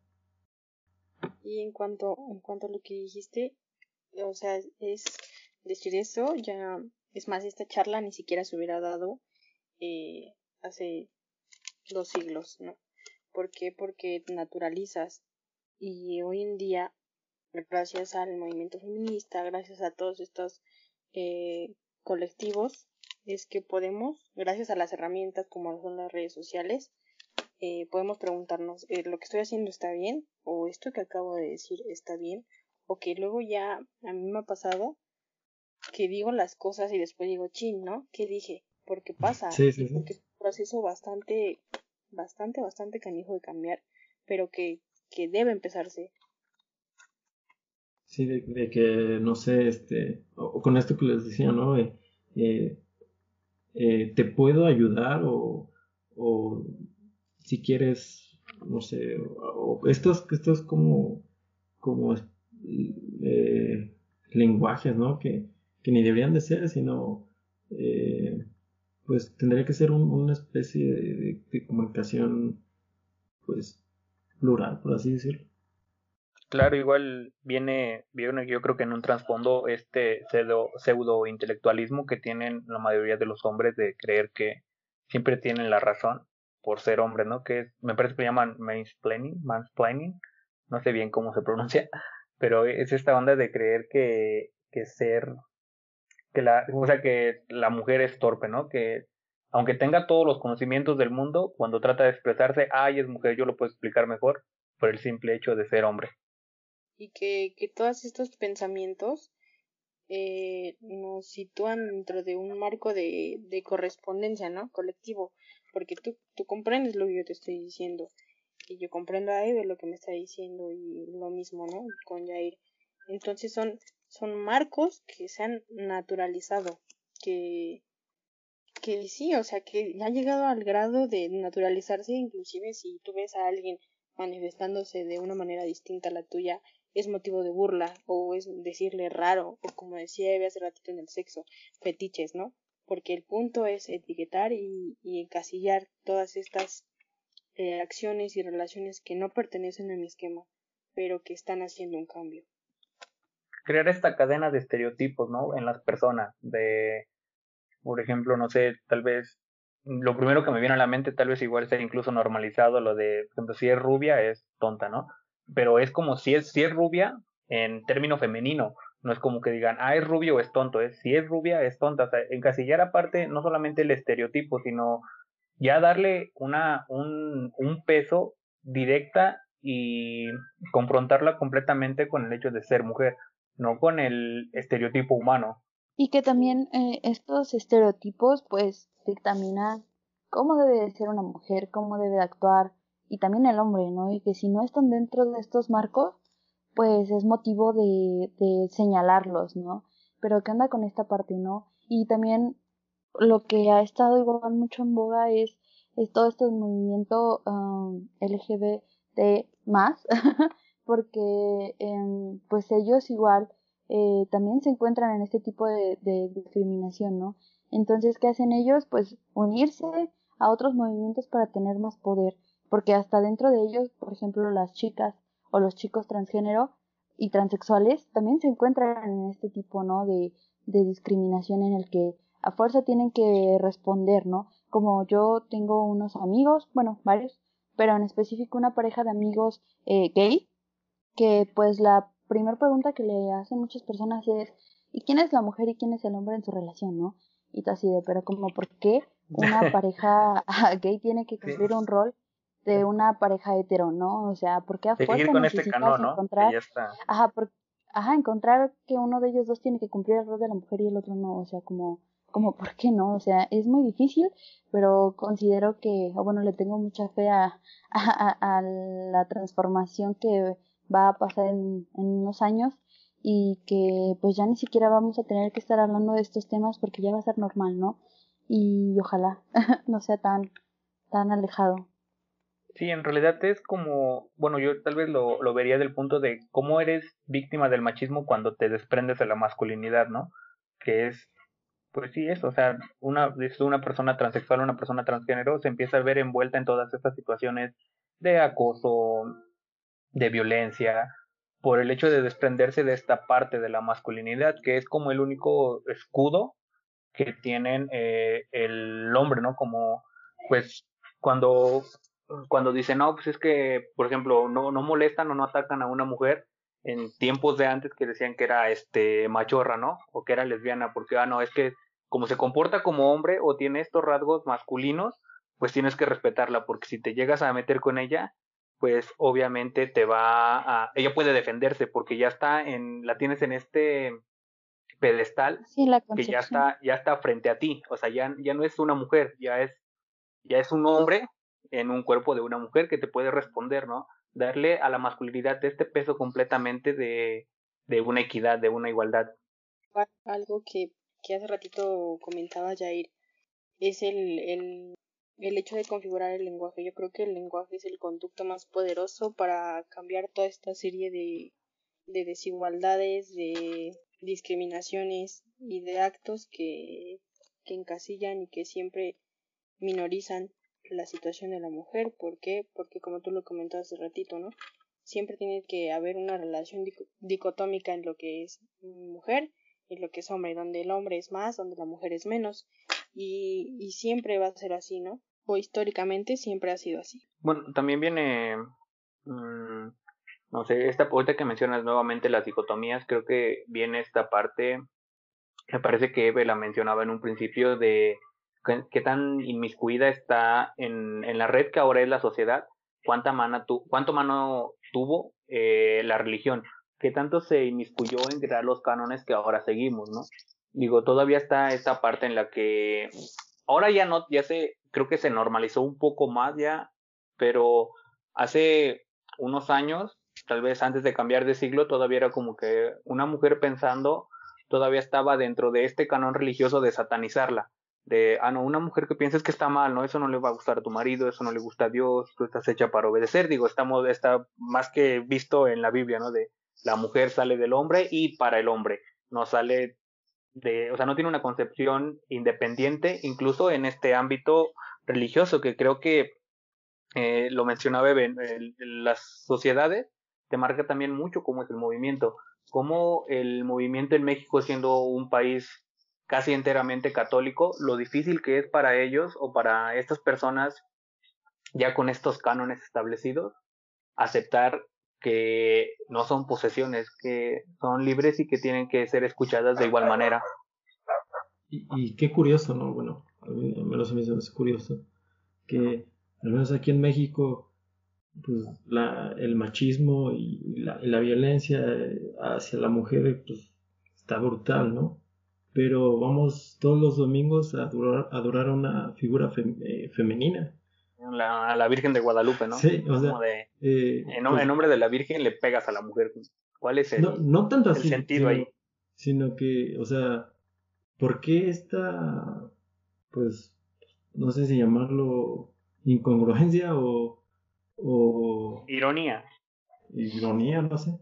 Y en cuanto, en cuanto a lo que dijiste, o sea, es decir eso, ya, es más, esta charla ni siquiera se hubiera dado eh, hace dos siglos, ¿no? ¿Por qué? Porque naturalizas y hoy en día, gracias al movimiento feminista, gracias a todos estos eh, colectivos, es que podemos, gracias a las herramientas como son las redes sociales, eh, podemos preguntarnos, eh, ¿lo que estoy haciendo está bien? ¿O esto que acabo de decir está bien? O que luego ya a mí me ha pasado que digo las cosas y después digo, chin, ¿no? ¿Qué dije? Porque pasa, sí, sí, porque es un proceso bastante, bastante, bastante canijo de cambiar, pero que que debe empezarse. Sí, de, que, no sé, este, o, con esto que les decía, ¿no? Eh, eh, te puedo ayudar o, o si quieres, no sé, o, estos, estos como, como eh, lenguajes, ¿no? Que, que, ni deberían de ser, sino, pues tendría que ser una especie de, de comunicación, pues, plural, por así decirlo. Claro, igual viene, viene yo creo que en un trasfondo este pseudo, pseudo intelectualismo que tienen la mayoría de los hombres de creer que siempre tienen la razón por ser hombres, ¿no? Que me parece que llaman mansplaining, mansplaining, no sé bien cómo se pronuncia, (laughs) pero es esta onda de creer que, que ser, que la, o sea, que la mujer es torpe, ¿no? Que aunque tenga todos los conocimientos del mundo, cuando trata de expresarse, ay, es mujer, yo lo puedo explicar mejor por el simple hecho de ser hombre. Y que, que todos estos pensamientos eh, nos sitúan dentro de un marco de, de correspondencia, ¿no? Colectivo, porque tú, tú comprendes lo que yo te estoy diciendo y yo comprendo a Eve lo que me está diciendo y lo mismo, ¿no? Con Jair. Entonces son, son marcos que se han naturalizado, que, que sí, o sea, que ha llegado al grado de naturalizarse, inclusive si tú ves a alguien manifestándose de una manera distinta a la tuya, es motivo de burla, o es decirle raro, o como decía hace ratito en el sexo, fetiches, ¿no? Porque el punto es etiquetar y, y encasillar todas estas eh, acciones y relaciones que no pertenecen a mi esquema, pero que están haciendo un cambio. Crear esta cadena de estereotipos, ¿no? En las personas, de, por ejemplo, no sé, tal vez, lo primero que me viene a la mente tal vez igual sea incluso normalizado lo de, por ejemplo, si es rubia es tonta, ¿no? Pero es como si es, si es rubia en término femenino, no es como que digan, ah, es rubio o es tonto, es si es rubia es tonta, o sea, encasillar aparte no solamente el estereotipo, sino ya darle una, un, un peso directa y confrontarla completamente con el hecho de ser mujer, no con el estereotipo humano. Y que también eh, estos estereotipos pues dictaminan cómo debe de ser una mujer, cómo debe de actuar y también el hombre, ¿no? Y que si no están dentro de estos marcos, pues es motivo de, de señalarlos, ¿no? Pero ¿qué onda con esta parte, no? Y también lo que ha estado igual mucho en boga es, es todo este movimiento um, LGBT más, (laughs) porque eh, pues ellos igual eh, también se encuentran en este tipo de, discriminación, ¿no? Entonces, ¿qué hacen ellos? Pues unirse a otros movimientos para tener más poder, porque hasta dentro de ellos, por ejemplo, las chicas o los chicos transgénero y transexuales también se encuentran en este tipo, ¿no? De, de discriminación en el que a fuerza tienen que responder, ¿no? Como yo tengo unos amigos, bueno, varios, pero en específico una pareja de amigos eh, gay, que pues la primera pregunta que le hacen muchas personas es, ¿y quién es la mujer y quién es el hombre en su relación, no? Y así de, pero como, ¿por qué una (laughs) pareja (laughs) gay tiene que cumplir un rol de una pareja hetero, ¿no? O sea, ¿por qué a fuerza con este canón, ¿no? encontrar, ajá, por, ajá, encontrar que uno de ellos dos tiene que cumplir el rol de la mujer y el otro no, o sea, como como por qué no, o sea, es muy difícil, pero considero que, o bueno, le tengo mucha fe a, (laughs) a, la transformación que va a pasar en, en, unos años y que pues ya ni siquiera vamos a tener que estar hablando de estos temas porque ya va a ser normal, ¿no? Y ojalá (laughs) no sea tan, tan alejado. Sí, en realidad es como, bueno, yo tal vez lo, lo vería del punto de cómo eres víctima del machismo cuando te desprendes de la masculinidad, ¿no? Que es pues sí, eso, o sea, una, una persona transexual, una persona transgénero se empieza a ver envuelta en todas estas situaciones de acoso, de violencia, por el hecho de desprenderse de esta parte de la masculinidad, que es como el único escudo que tienen eh, el hombre, ¿no? Como, pues, cuando, cuando dicen, no, pues es que, por ejemplo, no, no molestan o no atacan a una mujer, en tiempos de antes que decían que era este machorra, ¿no? O que era lesbiana, porque ah no, es que como se comporta como hombre o tiene estos rasgos masculinos, pues tienes que respetarla, porque si te llegas a meter con ella, pues obviamente te va a... Ella puede defenderse porque ya está en... la tienes en este pedestal que ya está, ya está frente a ti, o sea, ya, ya no es una mujer, ya es, ya es un hombre en un cuerpo de una mujer que te puede responder, ¿no? Darle a la masculinidad este peso completamente de, de una equidad, de una igualdad. Algo que que hace ratito comentaba Jair, es el, el, el hecho de configurar el lenguaje. Yo creo que el lenguaje es el conducto más poderoso para cambiar toda esta serie de, de desigualdades, de discriminaciones y de actos que, que encasillan y que siempre minorizan la situación de la mujer. ¿Por qué? Porque como tú lo comentabas hace ratito, ¿no? Siempre tiene que haber una relación dicotómica en lo que es mujer y lo que es hombre, donde el hombre es más, donde la mujer es menos, y, y siempre va a ser así, ¿no? O históricamente siempre ha sido así. Bueno, también viene, mmm, no sé, esta ahorita que mencionas nuevamente las dicotomías, creo que viene esta parte, me parece que Eve la mencionaba en un principio de qué, tan inmiscuida está en, en, la red que ahora es la sociedad, cuánta mana tu, cuánto mano tuvo eh, la religión, qué tanto se inmiscuyó en crear los cánones que ahora seguimos, ¿no? Digo, todavía está esta parte en la que ahora ya no, ya se, creo que se normalizó un poco más ya, pero hace unos años, tal vez antes de cambiar de siglo, todavía era como que una mujer pensando todavía estaba dentro de este canon religioso de satanizarla. De, ah, no, una mujer que pienses que está mal, ¿no? Eso no le va a gustar a tu marido, eso no le gusta a Dios, tú estás hecha para obedecer. Digo, estamos, está más que visto en la Biblia, ¿no? De la mujer sale del hombre y para el hombre, no sale de, o sea, no tiene una concepción independiente, incluso en este ámbito religioso, que creo que eh, lo mencionaba en las sociedades te marca también mucho cómo es el movimiento, cómo el movimiento en México siendo un país casi enteramente católico, lo difícil que es para ellos o para estas personas ya con estos cánones establecidos, aceptar que no son posesiones, que son libres y que tienen que ser escuchadas de igual manera. Y, qué curioso, ¿no? Bueno, a mí, a menos a mí es curioso que al menos aquí en México, pues la, el machismo y la, violencia hacia la mujer pues, está brutal, ¿no? Pero vamos todos los domingos a adorar, a, adorar a una figura eh, femenina. La, a la Virgen de Guadalupe, ¿no? Sí, o sea, eh, en, pues nombre de la Virgen le pegas a la mujer. ¿Cuál es el, no, no tanto así, sentido ahí? Sino que, o sea, ¿por qué esta, pues, no sé si llamarlo incongruencia o, o ironía. Ironía, no sé.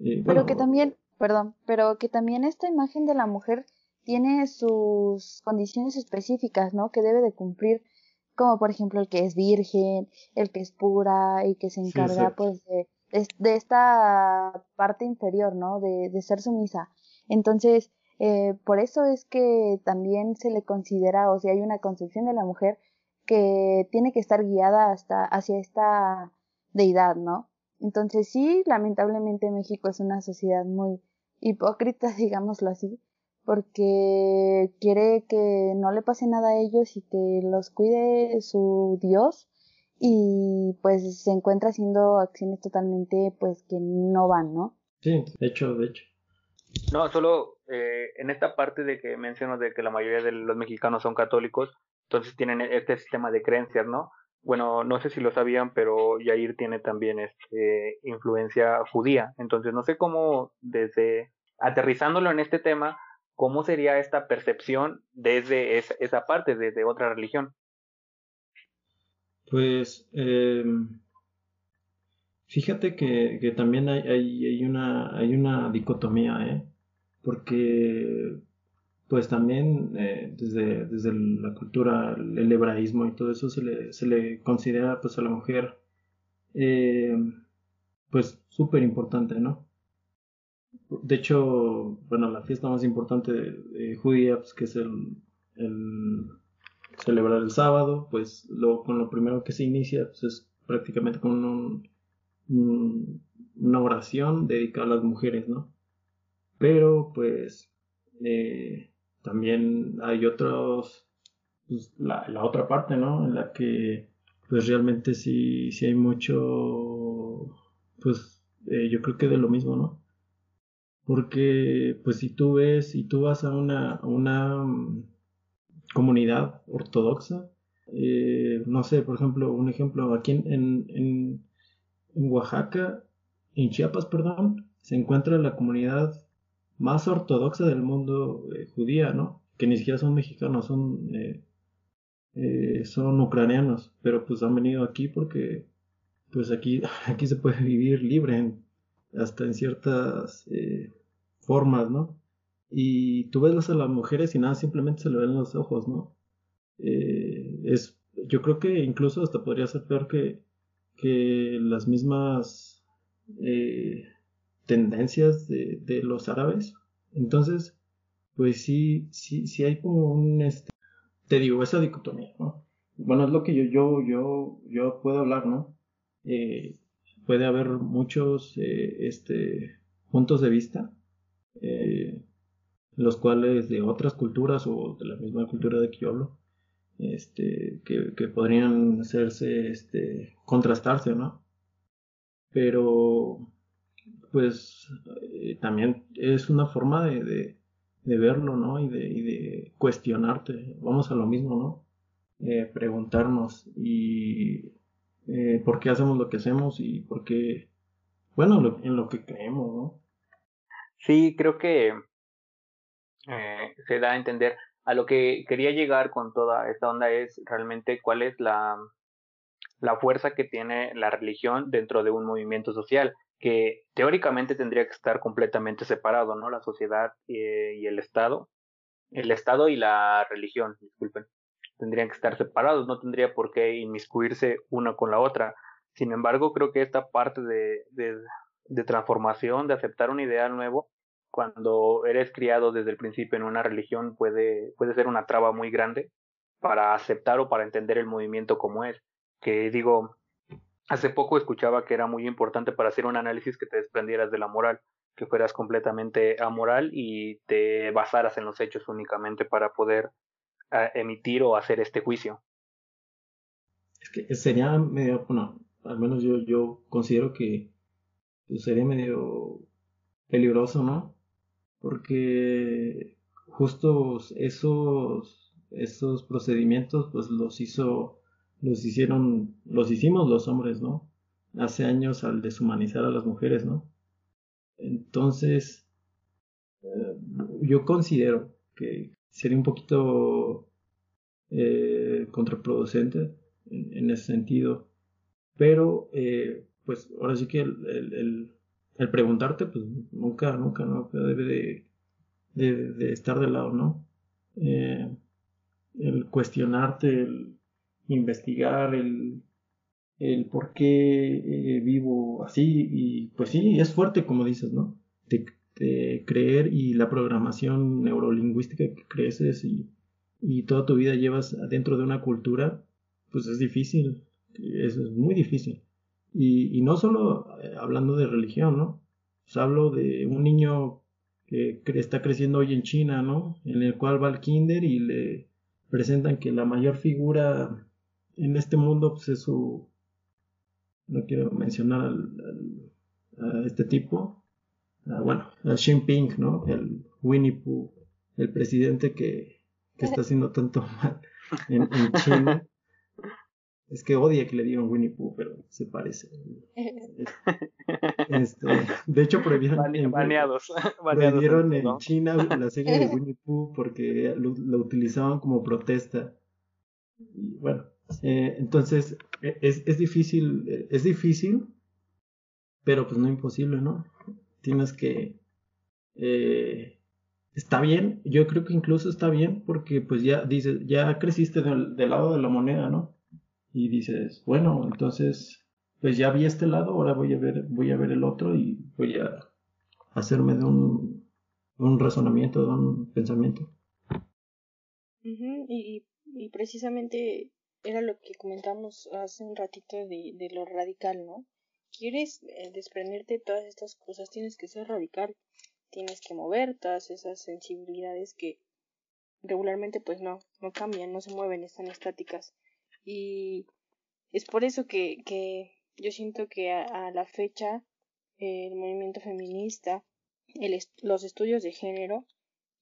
Eh, pero que también, perdón, pero que también esta imagen de la mujer tiene sus condiciones específicas, ¿no? Que debe de cumplir, como por ejemplo el que es virgen, el que es pura y que se encarga pues de, de, esta parte inferior, ¿no? De, de ser sumisa. Entonces, eh, por eso es que también se le considera, o sea, hay una concepción de la mujer que tiene que estar guiada hasta hacia esta deidad, ¿no? Entonces sí, lamentablemente México es una sociedad muy hipócrita, (laughs) digámoslo así, porque quiere que no le pase nada a ellos y que los cuide su Dios y pues se encuentra haciendo acciones totalmente pues que no van, ¿no? Sí, de hecho, de hecho. No, solo eh, en esta parte de que menciono de que la mayoría de los mexicanos son católicos, entonces tienen este sistema de creencias, ¿no? Bueno, no sé si lo sabían, pero Yair tiene también este, influencia judía. Entonces no sé cómo, desde aterrizándolo en este tema, cómo sería esta percepción desde esa, parte, desde otra religión. Pues eh, fíjate que, también hay, una, dicotomía, ¿eh? porque pues también eh, desde, desde la cultura, el hebraísmo y todo eso se le, se le considera pues a la mujer eh, pues súper importante, ¿no? De hecho, bueno, la fiesta más importante de, judía, pues que es el, el, celebrar el sábado, pues lo, con lo primero que se inicia pues, es prácticamente con un, una oración dedicada a las mujeres, ¿no? Pero pues eh, también hay otros, pues, la, otra parte, ¿no? En la que pues realmente sí, sí hay mucho, pues eh, yo creo que de lo mismo, ¿no? Porque pues si tú ves, si tú vas a una, una mm, comunidad ortodoxa, eh, no sé, por ejemplo, un ejemplo, aquí en, en, en Oaxaca, en Chiapas, perdón, se encuentra la comunidad más ortodoxa del mundo eh, judía, ¿no? Que ni siquiera son mexicanos, son, eh, son ucranianos, pero pues han venido aquí porque pues aquí, (laughs) aquí se puede vivir libre hasta en ciertas formas, ¿no? Y tú ves a las mujeres y nada, simplemente se le ven los ojos, ¿no? es, yo creo que incluso hasta podría ser peor que, que las mismas tendencias de, de los árabes. Entonces, pues sí, sí, sí hay como un, este, te digo, esa dicotomía, ¿no? Bueno, es lo que yo, yo, yo, yo puedo hablar, ¿no? Eh, puede haber muchos, eh, este, puntos de vista, eh, los cuales de otras culturas o de la misma cultura de que yo hablo, este, que, podrían hacerse, este, contrastarse, ¿no? Pero, pues, eh, también es una forma de, de, verlo, ¿no? Y de, y de, cuestionarte. Vamos a lo mismo, ¿no? Eh, preguntarnos y por qué hacemos lo que hacemos y por qué, bueno, en lo que creemos, ¿no? Sí, creo que se da a entender a lo que quería llegar con toda esta onda es realmente cuál es la, la fuerza que tiene la religión dentro de un movimiento social, que teóricamente tendría que estar completamente separado, ¿no? La sociedad eh, y el Estado, el Estado y la religión, disculpen, tendrían que estar separados, no tendría por qué inmiscuirse una con la otra. Sin embargo, creo que esta parte de, de transformación, de aceptar un ideal nuevo, cuando eres criado desde el principio en una religión puede, puede ser una traba muy grande para aceptar o para entender el movimiento como es. Que digo, hace poco escuchaba que era muy importante para hacer un análisis que te desprendieras de la moral, que fueras completamente amoral y te basaras en los hechos únicamente para poder uh, emitir o hacer este juicio. Es que sería medio, bueno, al menos yo, yo considero que sería medio peligroso, ¿no? porque justo esos, esos procedimientos pues los hizo, los hicieron, los hicimos los hombres, ¿no? Hace años al deshumanizar a las mujeres, ¿no? Entonces, eh, yo considero que sería un poquito eh, contraproducente en, ese sentido, pero eh, pues ahora sí que el el preguntarte, pues nunca, nunca, nunca debe de, de, estar de lado, ¿no? Eh, el cuestionarte, el investigar, el, el por qué eh, vivo así, y pues sí, es fuerte, como dices, ¿no? De, creer y la programación neurolingüística que creces y, y toda tu vida llevas dentro de una cultura, pues es difícil, es muy difícil. Y, no solo eh, hablando de religión, ¿no? Pues hablo de un niño que está creciendo hoy en China, ¿no? En el cual va al kinder y le presentan que la mayor figura en este mundo pues, es su... No quiero mencionar a este tipo. bueno, a Xi Jinping, ¿no? El Winnie Pooh, el presidente que, que está haciendo tanto (laughs) mal en China. Es que odia que le digan Winnie Pooh, pero se parece. (laughs) Este, de hecho, prohibieron, en, (laughs) baneados, prohibieron en China la serie de Winnie (laughs) Pooh porque lo, utilizaban como protesta. Y bueno, eh, entonces e, es, es, difícil, es difícil, pero pues no imposible, ¿no? Tienes que... Eh, está bien, yo creo que incluso está bien porque pues ya dices, ya creciste del lado de la moneda, ¿no? Y dices, bueno, entonces, pues ya vi este lado, ahora voy a ver, voy a ver el otro y voy a hacerme de un, un razonamiento, de un pensamiento. y, y, precisamente era lo que comentamos hace un ratito de, de lo radical, ¿no? Quieres eh, desprenderte de todas estas cosas, tienes que ser radical, tienes que mover todas esas sensibilidades que regularmente pues no, no cambian, no se mueven, están estáticas. Y es por eso que, que yo siento que a, la fecha el movimiento feminista, el los estudios de género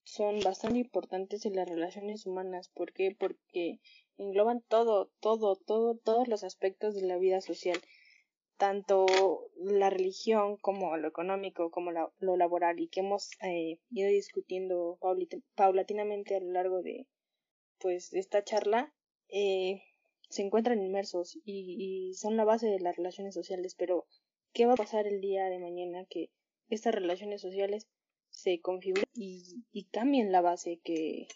son bastante importantes en las relaciones humanas. ¿Por qué? Porque engloban todo, todo, todo, todos los aspectos de la vida social, tanto la religión como lo económico, como lo laboral, y que hemos eh, ido discutiendo paulatinamente a lo largo de pues de esta charla. Eh, se encuentran inmersos y, son la base de las relaciones sociales, pero ¿qué va a pasar el día de mañana que estas relaciones sociales se configuren y, y cambien la base que,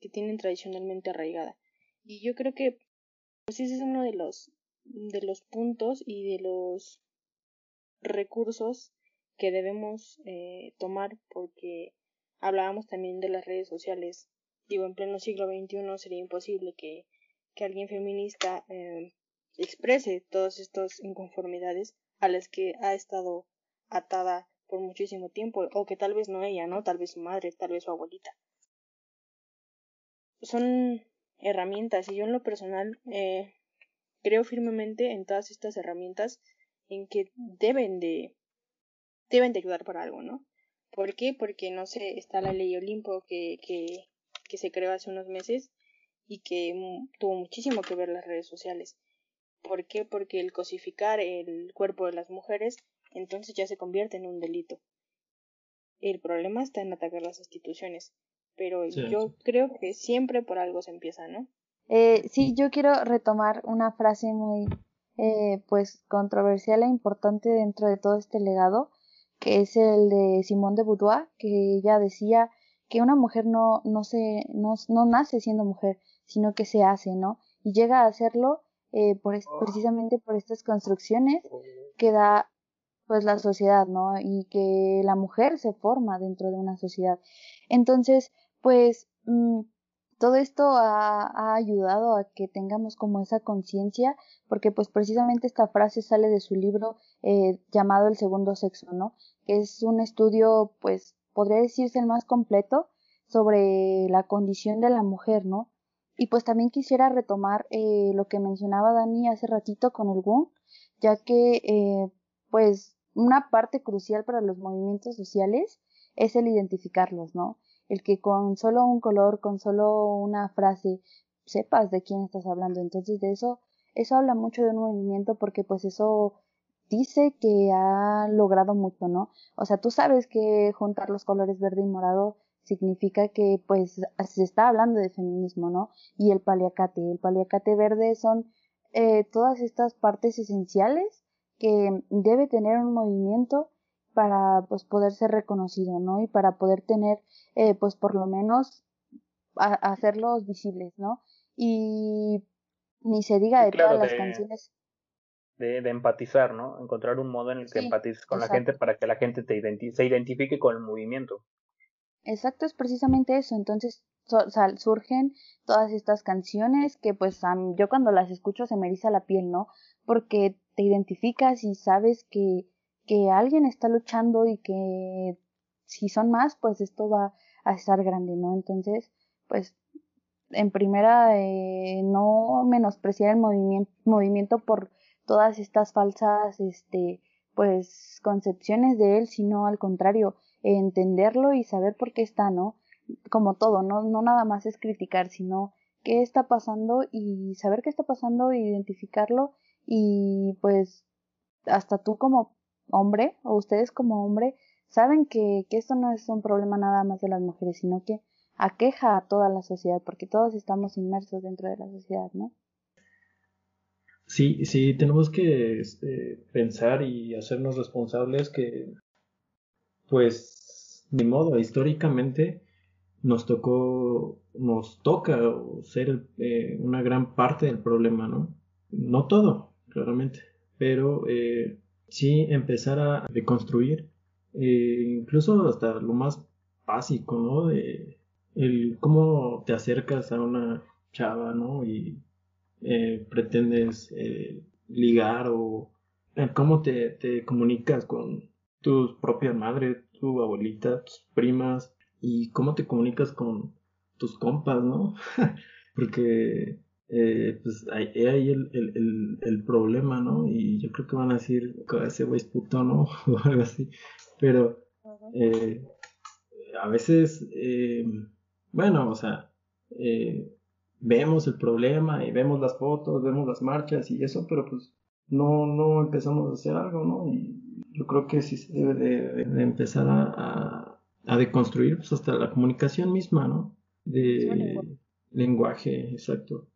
que tienen tradicionalmente arraigada? Y yo creo que pues ese es uno de los de los puntos y de los recursos que debemos eh, tomar porque hablábamos también de las redes sociales. Digo, en pleno siglo XXI sería imposible que que alguien feminista eh, exprese todas estas inconformidades a las que ha estado atada por muchísimo tiempo, o que tal vez no ella, ¿no? Tal vez su madre, tal vez su abuelita. Son herramientas y yo en lo personal eh, creo firmemente en todas estas herramientas en que deben de deben de ayudar para algo, ¿no? ¿Por qué? Porque no sé, está la ley Olimpo que, que, que se creó hace unos meses y que tuvo muchísimo que ver las redes sociales. ¿Por qué? Porque el cosificar el cuerpo de las mujeres entonces ya se convierte en un delito. El problema está en atacar las instituciones, pero yo creo que siempre por algo se empieza, ¿no? Eh, sí, yo quiero retomar una frase muy, eh, pues, controversial e importante dentro de todo este legado, que es el de Simone de Boudoir, que ella decía que una mujer no, no, se, no, no nace siendo mujer, sino que se hace, ¿no? Y llega a hacerlo eh, precisamente por estas construcciones que da pues la sociedad, ¿no? Y que la mujer se forma dentro de una sociedad. Entonces, pues mm, todo esto ha, ayudado a que tengamos como esa conciencia, porque pues precisamente esta frase sale de su libro eh, llamado El segundo sexo, ¿no? Que es un estudio, pues, podría decirse el más completo sobre la condición de la mujer, ¿no? Y pues también quisiera retomar eh, lo que mencionaba Dani hace ratito con el Wong, ya que eh, pues una parte crucial para los movimientos sociales es el identificarlos, ¿no? el que con solo un color, con solo una frase, sepas de quién estás hablando. Entonces de eso, eso habla mucho de un movimiento porque pues eso dice que ha logrado mucho, ¿no? O sea, tú sabes que juntar los colores verde y morado significa que pues se está hablando de feminismo, ¿no? Y el paliacate, el paliacate verde son eh, todas estas partes esenciales que debe tener un movimiento para pues poder ser reconocido, ¿no? Y para poder tener eh, pues por lo menos hacerlos visibles, ¿no? Y ni se diga de todas las canciones. De, empatizar, ¿no? Encontrar un modo en el que empatices con la gente para que la gente te se identifique con el movimiento. Exacto, es precisamente eso. Entonces surgen todas estas canciones que pues yo cuando las escucho se me eriza la piel, ¿no? Porque te identificas y sabes que que alguien está luchando y que si son más, pues esto va a estar grande, ¿no? Entonces, pues en primera, eh, no menospreciar el movimiento, movimiento por todas estas falsas, este, pues, concepciones de él, sino al contrario, entenderlo y saber por qué está, ¿no? Como todo, no, no nada más es criticar, sino qué está pasando y saber qué está pasando, identificarlo y pues hasta tú como hombre o ustedes como hombre saben que, que esto no es un problema nada más de las mujeres, sino que aqueja a toda la sociedad, porque todos estamos inmersos dentro de la sociedad, ¿no? Sí, sí, tenemos que este, pensar y hacernos responsables que, pues, de modo, históricamente nos tocó, nos toca ser eh, una gran parte del problema, ¿no? No todo, claramente, pero eh, sí empezar a reconstruir, eh, incluso hasta lo más básico, ¿no? De el cómo te acercas a una chava, ¿no? Y eh, pretendes ligar o cómo te, te, comunicas con tu propia madre, tu abuelita, tus primas y cómo te comunicas con tus compas, ¿no? (laughs) Porque eh, pues ahí, ahí el, el, el, problema, ¿no? Y yo creo que van a decir, ese güey es puto, ¿no? (laughs) o algo así. Pero eh, a veces, eh, bueno, o sea, eh, vemos el problema y vemos las fotos, vemos las marchas y eso, pero pues no, no empezamos a hacer algo, ¿no? Y yo creo que sí se debe de, empezar a, a, deconstruir pues hasta la comunicación misma, ¿no? De lenguaje, exacto.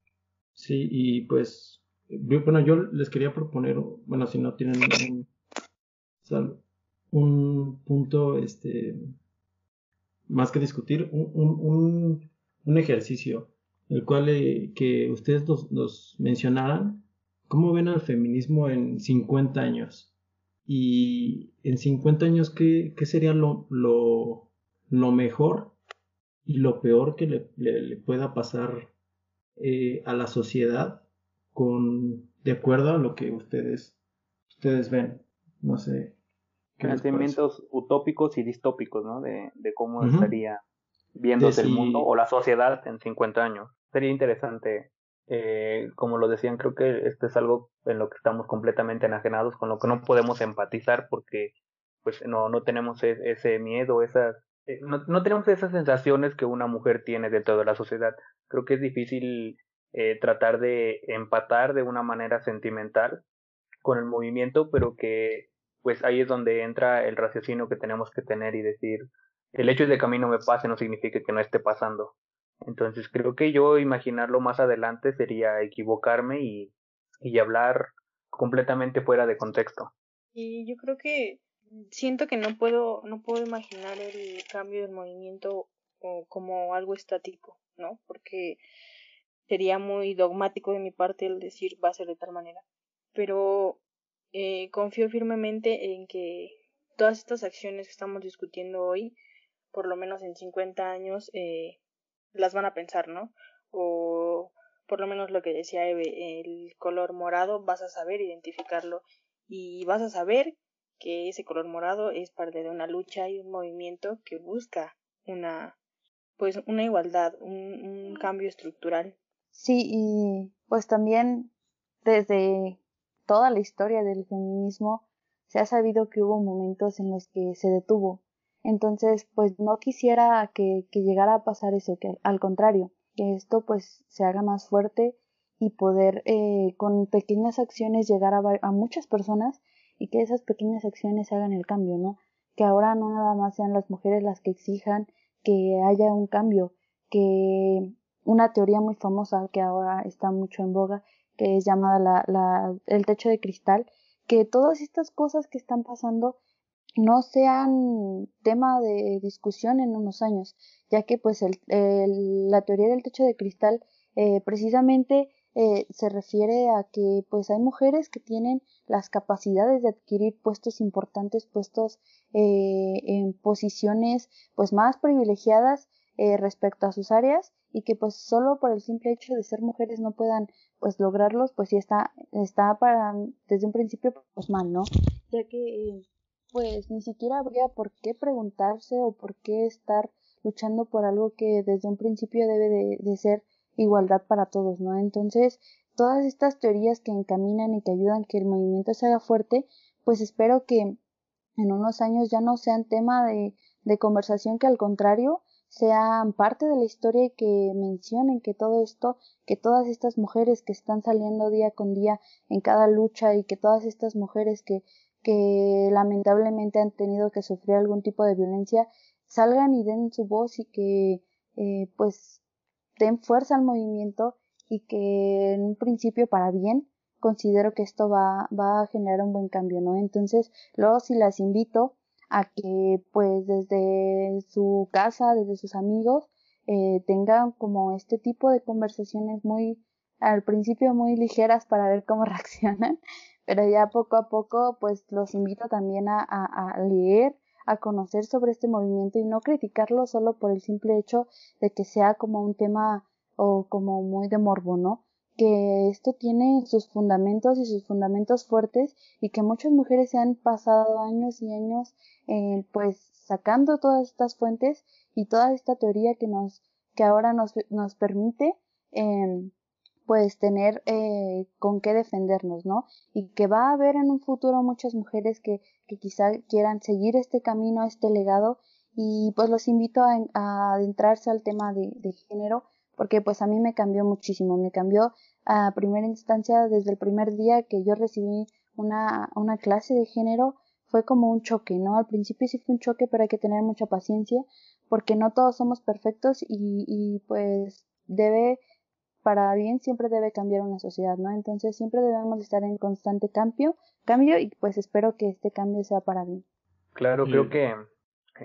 Sí, y pues, bueno, yo les quería proponer, bueno, si no tienen un, un punto, este, más que discutir, un, un, un ejercicio, el cual eh, que ustedes nos, mencionaran, ¿cómo ven al feminismo en 50 años? Y en 50 años, ¿qué, qué sería lo, lo, lo, mejor y lo peor que le, le pueda pasar eh, a la sociedad con de acuerdo a lo que ustedes ustedes ven no sé planteamientos utópicos y distópicos no de, de cómo estaría viéndose el mundo o la sociedad en 50 años. Sería interesante. Eh, como lo decían, creo que esto es algo en lo que estamos completamente enajenados, con lo que no podemos empatizar porque pues no, no tenemos e, ese miedo, esas, eh, no, no, tenemos esas sensaciones que una mujer tiene dentro de la sociedad. Creo que es difícil eh, tratar de empatar de una manera sentimental con el movimiento, pero que pues ahí es donde entra el raciocinio que tenemos que tener y decir, el hecho de que a mí no me pase no significa que no esté pasando. Entonces creo que yo imaginarlo más adelante sería equivocarme y, y hablar completamente fuera de contexto. Y yo creo que siento que no puedo, no puedo imaginar el cambio del movimiento como algo estático, ¿no? Porque sería muy dogmático de mi parte el decir va a ser de tal manera. Pero eh, confío firmemente en que todas estas acciones que estamos discutiendo hoy, por lo menos en 50 años, eh, las van a pensar, ¿no? O por lo menos lo que decía Eve, el color morado, vas a saber identificarlo y vas a saber que ese color morado es parte de una lucha y un movimiento que busca una pues una igualdad, un, un cambio estructural. Sí, y pues también desde toda la historia del feminismo se ha sabido que hubo momentos en los que se detuvo. Entonces, pues no quisiera que, que llegara a pasar eso, que al contrario, que esto pues se haga más fuerte y poder eh, con pequeñas acciones llegar a, a muchas personas y que esas pequeñas acciones hagan el cambio, ¿no? Que ahora no nada más sean las mujeres las que exijan que haya un cambio, que una teoría muy famosa que ahora está mucho en boga, que es llamada la, la, el techo de cristal, que todas estas cosas que están pasando no sean tema de discusión en unos años, ya que pues el, la teoría del techo de cristal eh, precisamente eh, se refiere a que pues hay mujeres que tienen las capacidades de adquirir puestos importantes, puestos eh, en posiciones pues más privilegiadas eh, respecto a sus áreas y que pues solo por el simple hecho de ser mujeres no puedan pues lograrlos pues sí está está para desde un principio pues mal no ya que pues ni siquiera habría por qué preguntarse o por qué estar luchando por algo que desde un principio debe de, ser igualdad para todos no entonces todas estas teorías que encaminan y que ayudan que el movimiento se haga fuerte pues espero que en unos años ya no sean tema de, de conversación que al contrario sean parte de la historia y que mencionen que todo esto, que todas estas mujeres que están saliendo día con día en cada lucha y que todas estas mujeres que, que lamentablemente han tenido que sufrir algún tipo de violencia salgan y den su voz y que eh, pues den fuerza al movimiento y que en un principio para bien considero que esto va, va a generar un buen cambio, ¿no? Entonces, luego si las invito a que pues desde su casa, desde sus amigos, eh, tengan como este tipo de conversaciones muy, al principio muy ligeras para ver cómo (laughs) reaccionan, pero ya poco a poco pues los invito también a, a, a leer, a conocer sobre este movimiento y no criticarlo solo por el simple hecho de que sea como un tema o como muy de morbo, ¿no? que esto tiene sus fundamentos y sus fundamentos fuertes y que muchas mujeres se han pasado años y años eh, pues sacando todas estas fuentes y toda esta teoría que nos que ahora nos, nos permite eh, pues tener eh, con qué defendernos, ¿no? Y que va a haber en un futuro muchas mujeres que, que quizá quieran seguir este camino, este legado y pues los invito a, a adentrarse al tema de, de género porque pues a mí me cambió muchísimo, me cambió a primera instancia desde el primer día que yo recibí una, una clase de género, fue como un choque, ¿no? Al principio sí fue un choque, pero hay que tener mucha paciencia porque no todos somos perfectos y, y pues debe, para bien, siempre debe cambiar una sociedad, ¿no? Entonces siempre debemos estar en constante cambio, cambio y pues espero que este cambio sea para bien. Claro, creo que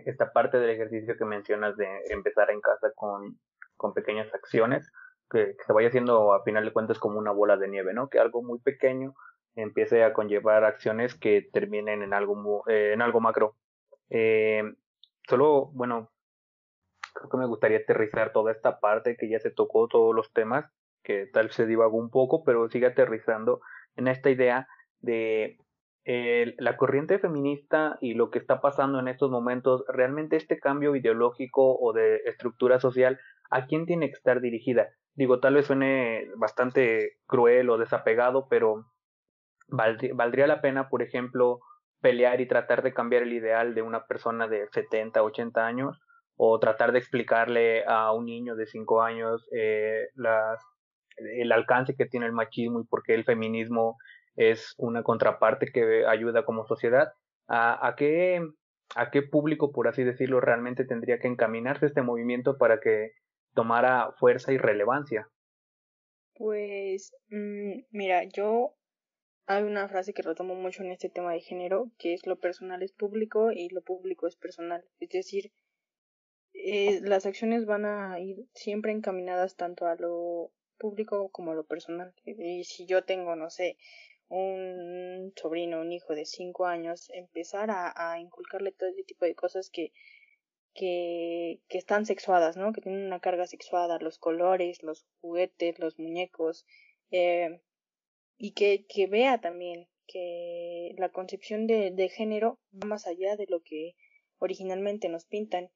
esta parte del ejercicio que mencionas de empezar en casa con con pequeñas acciones, que, se vaya haciendo a final de cuentas como una bola de nieve, ¿no? Que algo muy pequeño empiece a conllevar acciones que terminen en algo, eh, en algo macro. Eh, solo, bueno, creo que me gustaría aterrizar toda esta parte que ya se tocó, todos los temas, que tal se divagó un poco, pero sigue aterrizando en esta idea de eh, la corriente feminista y lo que está pasando en estos momentos, realmente este cambio ideológico o de estructura social ¿A quién tiene que estar dirigida? digo, tal vez suene bastante cruel o desapegado, pero valdría la pena, por ejemplo, pelear y tratar de cambiar el ideal de una persona de 70, 80 años o tratar de explicarle a un niño de 5 años eh, el alcance que tiene el machismo y por qué el feminismo es una contraparte que ayuda como sociedad. ¿A, a, qué, ¿A qué público, por así decirlo, realmente tendría que encaminarse este movimiento para que tomara fuerza y relevancia? Pues, mm, mira, yo hay una frase que retomo mucho en este tema de género, que es lo personal es público y lo público es personal. Es decir, eh, las acciones van a ir siempre encaminadas tanto a lo público como a lo personal. Y si yo tengo, no sé, un sobrino, un hijo de cinco años, empezar a, a inculcarle todo ese tipo de cosas que, que, que están sexuadas, ¿no? Que tienen una carga sexuada, los colores, los juguetes, los muñecos, eh, y que, que vea también que la concepción de, de género va más allá de lo que originalmente nos pintan.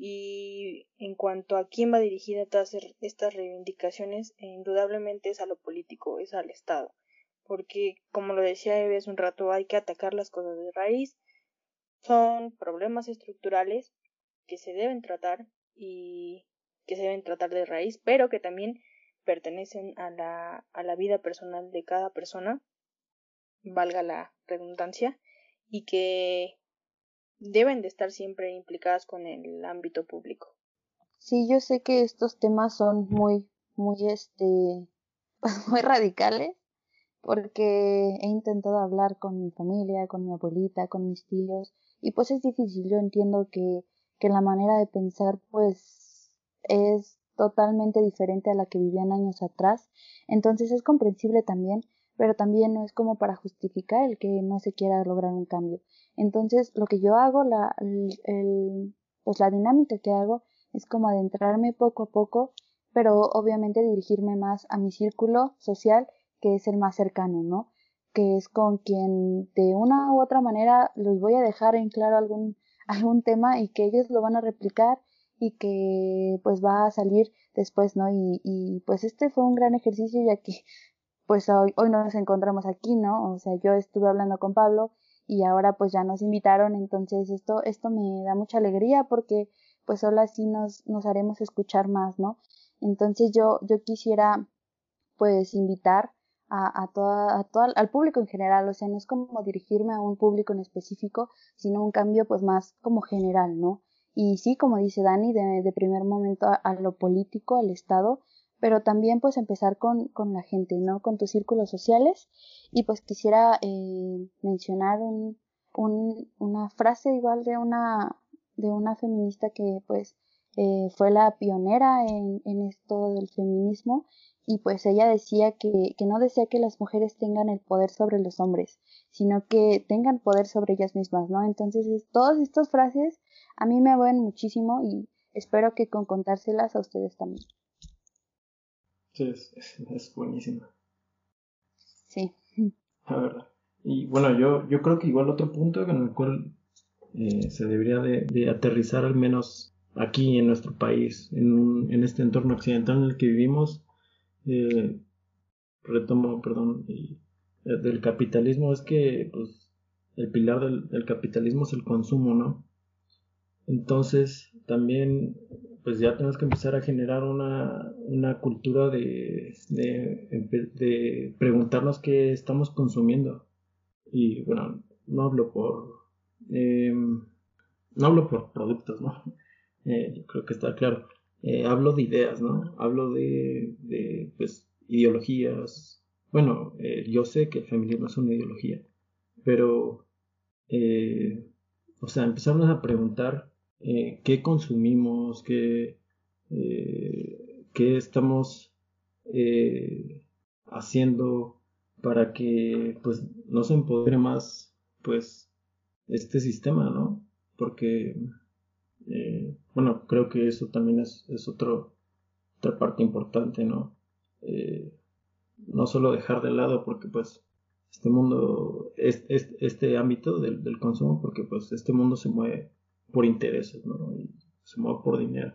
Y en cuanto a quién va dirigida todas estas reivindicaciones, indudablemente es a lo político, es al Estado. Porque, como lo decía Eve hace un rato, hay que atacar las cosas de raíz. Son problemas estructurales que se deben tratar y que se deben tratar de raíz, pero que también pertenecen a la, a la vida personal de cada persona, valga la redundancia, y que deben de estar siempre implicadas con el ámbito público. Sí, yo sé que estos temas son muy, muy, este, (laughs) muy radicales, porque he intentado hablar con mi familia, con mi abuelita, con mis tíos, y pues es difícil. Yo entiendo que, que la manera de pensar, pues, es totalmente diferente a la que vivían años atrás, entonces es comprensible también, pero también no es como para justificar el que no se quiera lograr un cambio. Entonces, lo que yo hago, la, el, pues la dinámica que hago es como adentrarme poco a poco, pero obviamente dirigirme más a mi círculo social, que es el más cercano, ¿no? Que es con quien de una u otra manera los voy a dejar en claro algún, (laughs) algún tema y que ellos lo van a replicar y que pues va a salir después, ¿no? Y, y pues este fue un gran ejercicio ya que pues hoy, hoy nos encontramos aquí, ¿no? O sea, yo estuve hablando con Pablo y ahora pues ya nos invitaron, entonces esto, esto me da mucha alegría porque pues solo así nos, nos haremos escuchar más, ¿no? Entonces yo, yo quisiera pues invitar a, a, toda, a toda, al público en general, o sea, no es como dirigirme a un público en específico, sino un cambio pues más como general, ¿no? y sí, como dice Dani, de, primer momento a, lo político, al Estado, pero también pues empezar con, con la gente, ¿no? Con tus círculos sociales y pues quisiera eh, mencionar un, un, una frase igual de una, de una feminista que pues eh, fue la pionera en, en esto del feminismo y pues ella decía que, que no desea que las mujeres tengan el poder sobre los hombres, sino que tengan poder sobre ellas mismas, ¿no? Entonces, todas estas frases a mí me mueven muchísimo y espero que con contárselas a ustedes también. Sí, es, es, buenísima. Sí. La verdad. Y bueno, yo, yo creo que igual otro punto en el cual eh, se debería de, aterrizar al menos aquí en nuestro país, en, en este entorno occidental en el que vivimos, eh, retomo, perdón, eh, del capitalismo es que pues, el pilar del, del capitalismo es el consumo, ¿no? Entonces, también, pues ya tenemos que empezar a generar una, una cultura de, de, preguntarnos qué estamos consumiendo. Y bueno, no hablo por, eh, no hablo por productos, ¿no? (laughs) Eh, yo creo que está claro. Eh, hablo de ideas, ¿no? Hablo de, de pues, ideologías. Bueno, yo sé que el feminismo es una ideología, pero, o sea, empezarnos a preguntar eh, qué consumimos, qué, eh, qué estamos eh, haciendo para que pues no se empodere más pues este sistema, ¿no? Porque bueno, creo que eso también es, es otro, otra parte importante, ¿no? no solo dejar de lado porque pues este mundo, este, este ámbito del, del, consumo, porque pues este mundo se mueve por intereses, ¿no? Y se mueve por dinero.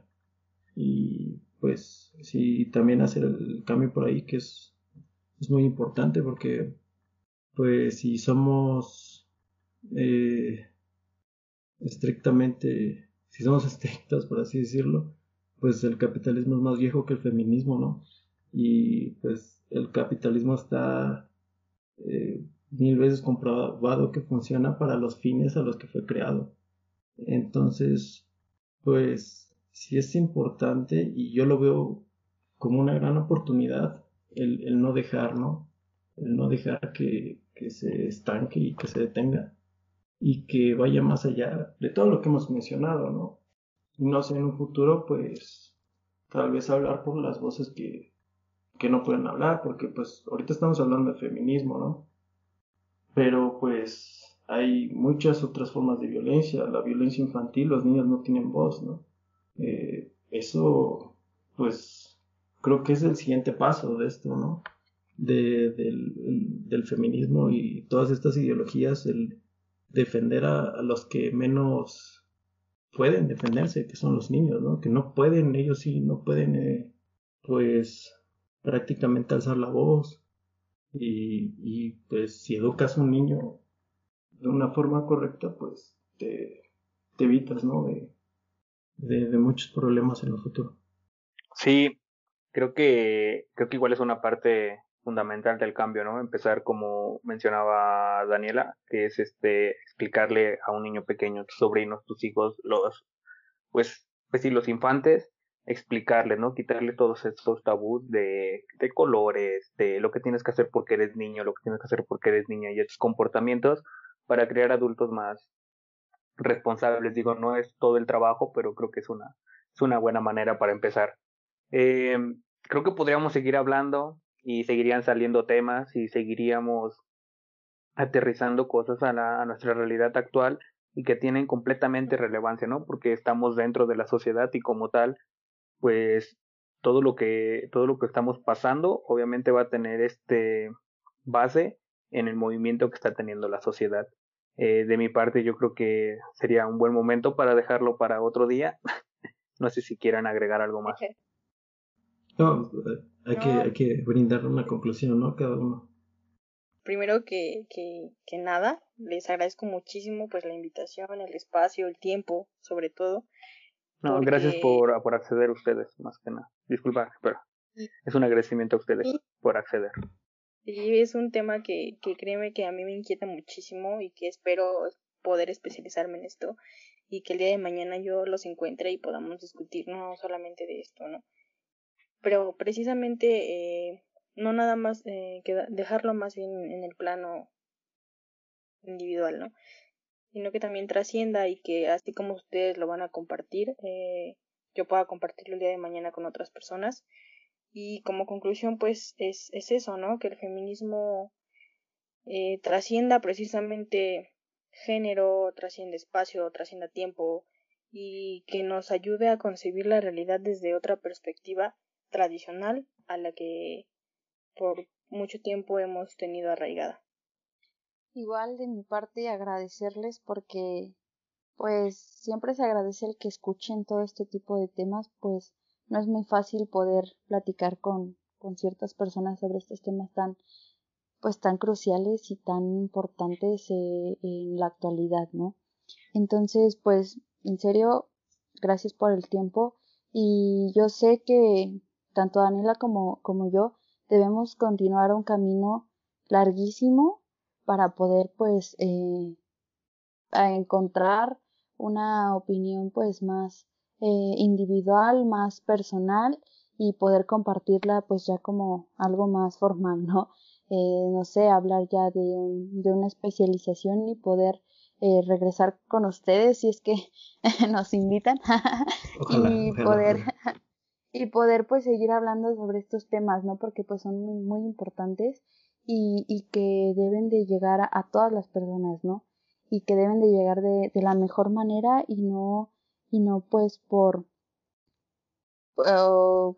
Y pues sí, también hacer el cambio por ahí que es, es muy importante porque pues si somos eh, estrictamente, si somos (laughs) estrictos por así decirlo, pues el capitalismo es más viejo que el feminismo, ¿no? Y pues el capitalismo está eh, mil veces comprobado que funciona para los fines a los que fue creado. Entonces, pues sí es importante y yo lo veo como una gran oportunidad el, el no dejar, ¿no? El no dejar que, que se estanque y que se detenga y que vaya más allá de todo lo que hemos mencionado, ¿no? Y no sé, en un futuro, pues, tal vez hablar por las voces que, que no pueden hablar, porque pues ahorita estamos hablando de feminismo, ¿no? Pero pues hay muchas otras formas de violencia, la violencia infantil, los niños no tienen voz, ¿no? Eh, eso, pues, creo que es el siguiente paso de esto, ¿no? De, del, del, feminismo y todas estas ideologías, el defender a, los que menos pueden defenderse, que son los niños, ¿no? Que no pueden, ellos sí, no pueden, eh, pues, prácticamente alzar la voz. Y, y, pues si educas a un niño de una forma correcta, pues te, evitas, ¿no? De, de, de, muchos problemas en el futuro. Sí, creo que, creo que igual es una parte fundamental del cambio, ¿no? Empezar como mencionaba Daniela, que es este explicarle a un niño pequeño, tus sobrinos, tus hijos, los pues pues sí, los infantes, explicarle, ¿no? Quitarle todos estos tabús de, de colores, de lo que tienes que hacer porque eres niño, lo que tienes que hacer porque eres niña y estos comportamientos para crear adultos más responsables. Digo, no es todo el trabajo, pero creo que es una, es una buena manera para empezar. Eh, creo que podríamos seguir hablando y seguirían saliendo temas y seguiríamos aterrizando cosas a, la, a nuestra realidad actual y que tienen completamente relevancia, ¿no? Porque estamos dentro de la sociedad y como tal, pues todo lo que todo lo que estamos pasando obviamente va a tener este base en el movimiento que está teniendo la sociedad. Eh, de mi parte, yo creo que sería un buen momento para dejarlo para otro día. (laughs) no sé si quieran agregar algo más. No, hay, Que, hay que brindar una conclusión, ¿no? Cada uno. Primero que, que, que nada, les agradezco muchísimo pues la invitación, el espacio, el tiempo, sobre todo. No, gracias por, por acceder ustedes, más que nada. Disculpa, pero es un agradecimiento a ustedes por acceder. Y es un tema que, que créeme que a mí me inquieta muchísimo y que espero poder especializarme en esto y que el día de mañana yo los encuentre y podamos discutir no solamente de esto, ¿no? pero precisamente eh, no nada más eh, que dejarlo más bien en el plano individual, ¿no? Sino que también trascienda y que así como ustedes lo van a compartir, eh, yo pueda compartirlo el día de mañana con otras personas. Y como conclusión, pues es, es eso, ¿no? Que el feminismo eh, trascienda precisamente género, trascienda espacio, trascienda tiempo y que nos ayude a concebir la realidad desde otra perspectiva tradicional a la que por mucho tiempo hemos tenido arraigada. Igual de mi parte agradecerles porque pues siempre se agradece el que escuchen todo este tipo de temas, pues no es muy fácil poder platicar con, con ciertas personas sobre estos temas tan pues tan cruciales y tan importantes eh, en la actualidad, ¿no? Entonces, pues, en serio, gracias por el tiempo y yo sé que tanto Daniela como, como yo debemos continuar un camino larguísimo para poder pues eh, encontrar una opinión pues más eh, individual, más personal y poder compartirla pues ya como algo más formal, ¿no? (laughs) Eh, no sé, hablar ya de, un, de una especialización y poder eh, regresar con ustedes si es que (laughs) nos invitan (laughs) y poder y poder pues seguir hablando sobre estos temas, ¿no? Porque pues son muy, muy importantes y, y que deben de llegar a, todas las personas, ¿no? Y que deben de llegar de, de la mejor manera y no, y no pues por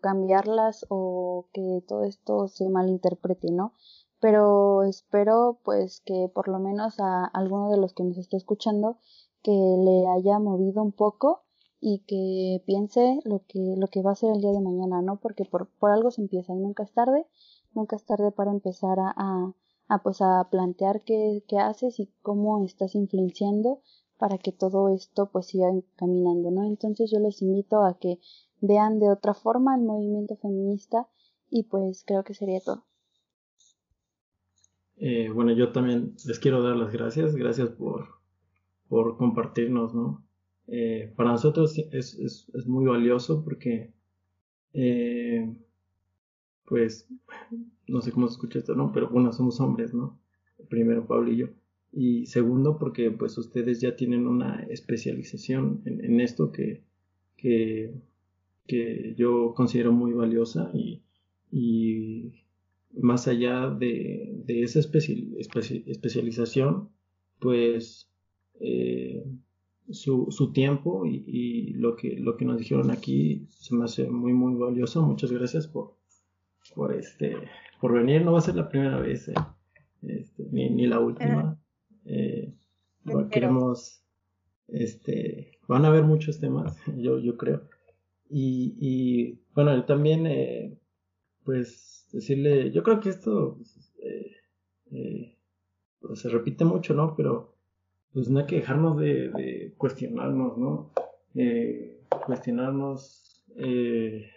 cambiarlas o que todo esto se malinterprete, ¿no? Pero espero pues que por lo menos a alguno de los que nos esté escuchando que le haya movido un poco y que piense lo que, lo que va a ser el día de mañana, ¿no? Porque por, por algo se empieza y nunca es tarde, nunca es tarde para empezar a, a, a pues a plantear qué, qué haces y cómo estás influenciando para que todo esto pues siga caminando, ¿no? Entonces yo les invito a que vean de otra forma el movimiento feminista y pues creo que sería todo. Eh, bueno, yo también les quiero dar las gracias, gracias por, por compartirnos, ¿no? Eh, para nosotros es, es, es, muy valioso porque, eh, pues, no sé cómo se escucha esto, ¿no? Pero bueno, somos hombres, ¿no? Primero Pablo y yo. Y segundo, porque pues ustedes ya tienen una especialización en, esto que, que, que, yo considero muy valiosa y, y más allá de, de esa especialización, pues eh, su, su, tiempo y, y, lo, que, lo que nos dijeron aquí se me hace muy, muy valioso. Muchas gracias por, por, este, por venir. No va a ser la primera vez, eh, este, ni, ni, la última. Eh, queremos, este, van a haber muchos temas, (laughs) yo, yo creo. Y, y bueno, también, eh, pues, decirle, yo creo que esto eh, eh, pues, se repite mucho, ¿no? Pero, pues no hay que dejarnos de, de cuestionarnos, ¿no? Cuestionarnos eh,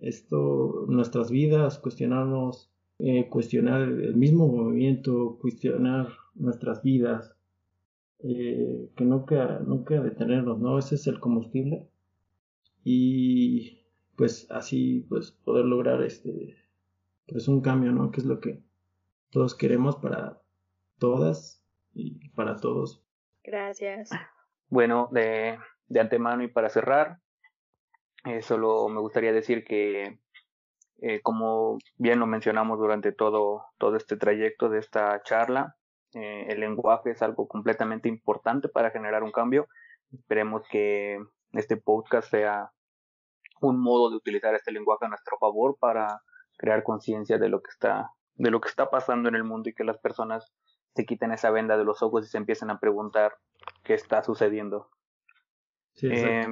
esto, nuestras vidas, cuestionarnos, eh, cuestionar el mismo movimiento, cuestionar nuestras vidas, eh, que nunca, nunca detenernos, ¿no? Ese es el combustible. Y pues así, pues poder lograr este, pues un cambio, ¿no? Que es lo que todos queremos para todas y para todos. Gracias. Bueno, de, de antemano y para cerrar, eh, solo me gustaría decir que eh, como bien lo mencionamos durante todo, todo este trayecto de esta charla, eh, el lenguaje es algo completamente importante para generar un cambio. Esperemos que este podcast sea un modo de utilizar este lenguaje a nuestro favor para crear conciencia de lo que está de lo que está pasando en el mundo y que las personas se quiten esa venda de los ojos y se empiecen a preguntar qué está sucediendo. eh,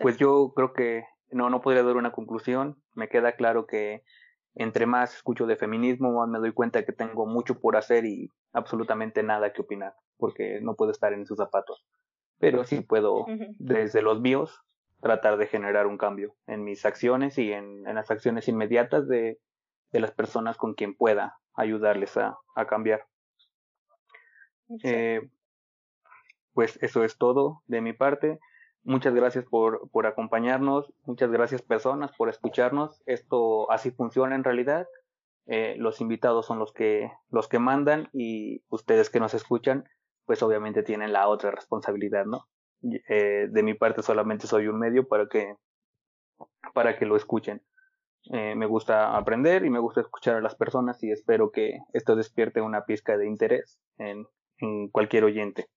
pues yo creo que no, no podría dar una conclusión. Me queda claro que entre más escucho de feminismo, más me doy cuenta que tengo mucho por hacer y absolutamente nada que opinar, porque no puedo estar en sus zapatos. Pero sí puedo, desde los míos, tratar de generar un cambio en mis acciones y en, en las acciones inmediatas de, de, las personas con quien pueda ayudarles a, a cambiar. Eh, pues eso es todo de mi parte. Muchas gracias por, por acompañarnos, muchas gracias personas por escucharnos. Esto así funciona en realidad. Eh, los invitados son los que, los que mandan y ustedes que nos escuchan, pues obviamente tienen la otra responsabilidad, ¿no? Eh, de mi parte solamente soy un medio para que, para que lo escuchen. Eh, me gusta aprender y me gusta escuchar a las personas y espero que esto despierte una pizca de interés en, en cualquier oyente.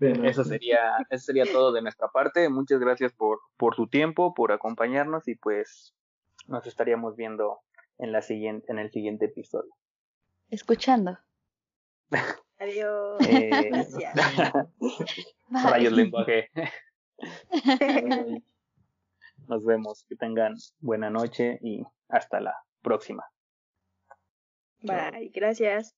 (laughs) Eso sería, eso sería todo de nuestra parte. Muchas gracias por, por tu tiempo, por acompañarnos y pues nos estaríamos viendo en la siguiente, en el siguiente episodio. Escuchando. (laughs) Adiós. Eh, gracias. (laughs) Rayos lenguaje. Nos vemos. Que tengan buena noche y hasta la próxima. Bye. Gracias.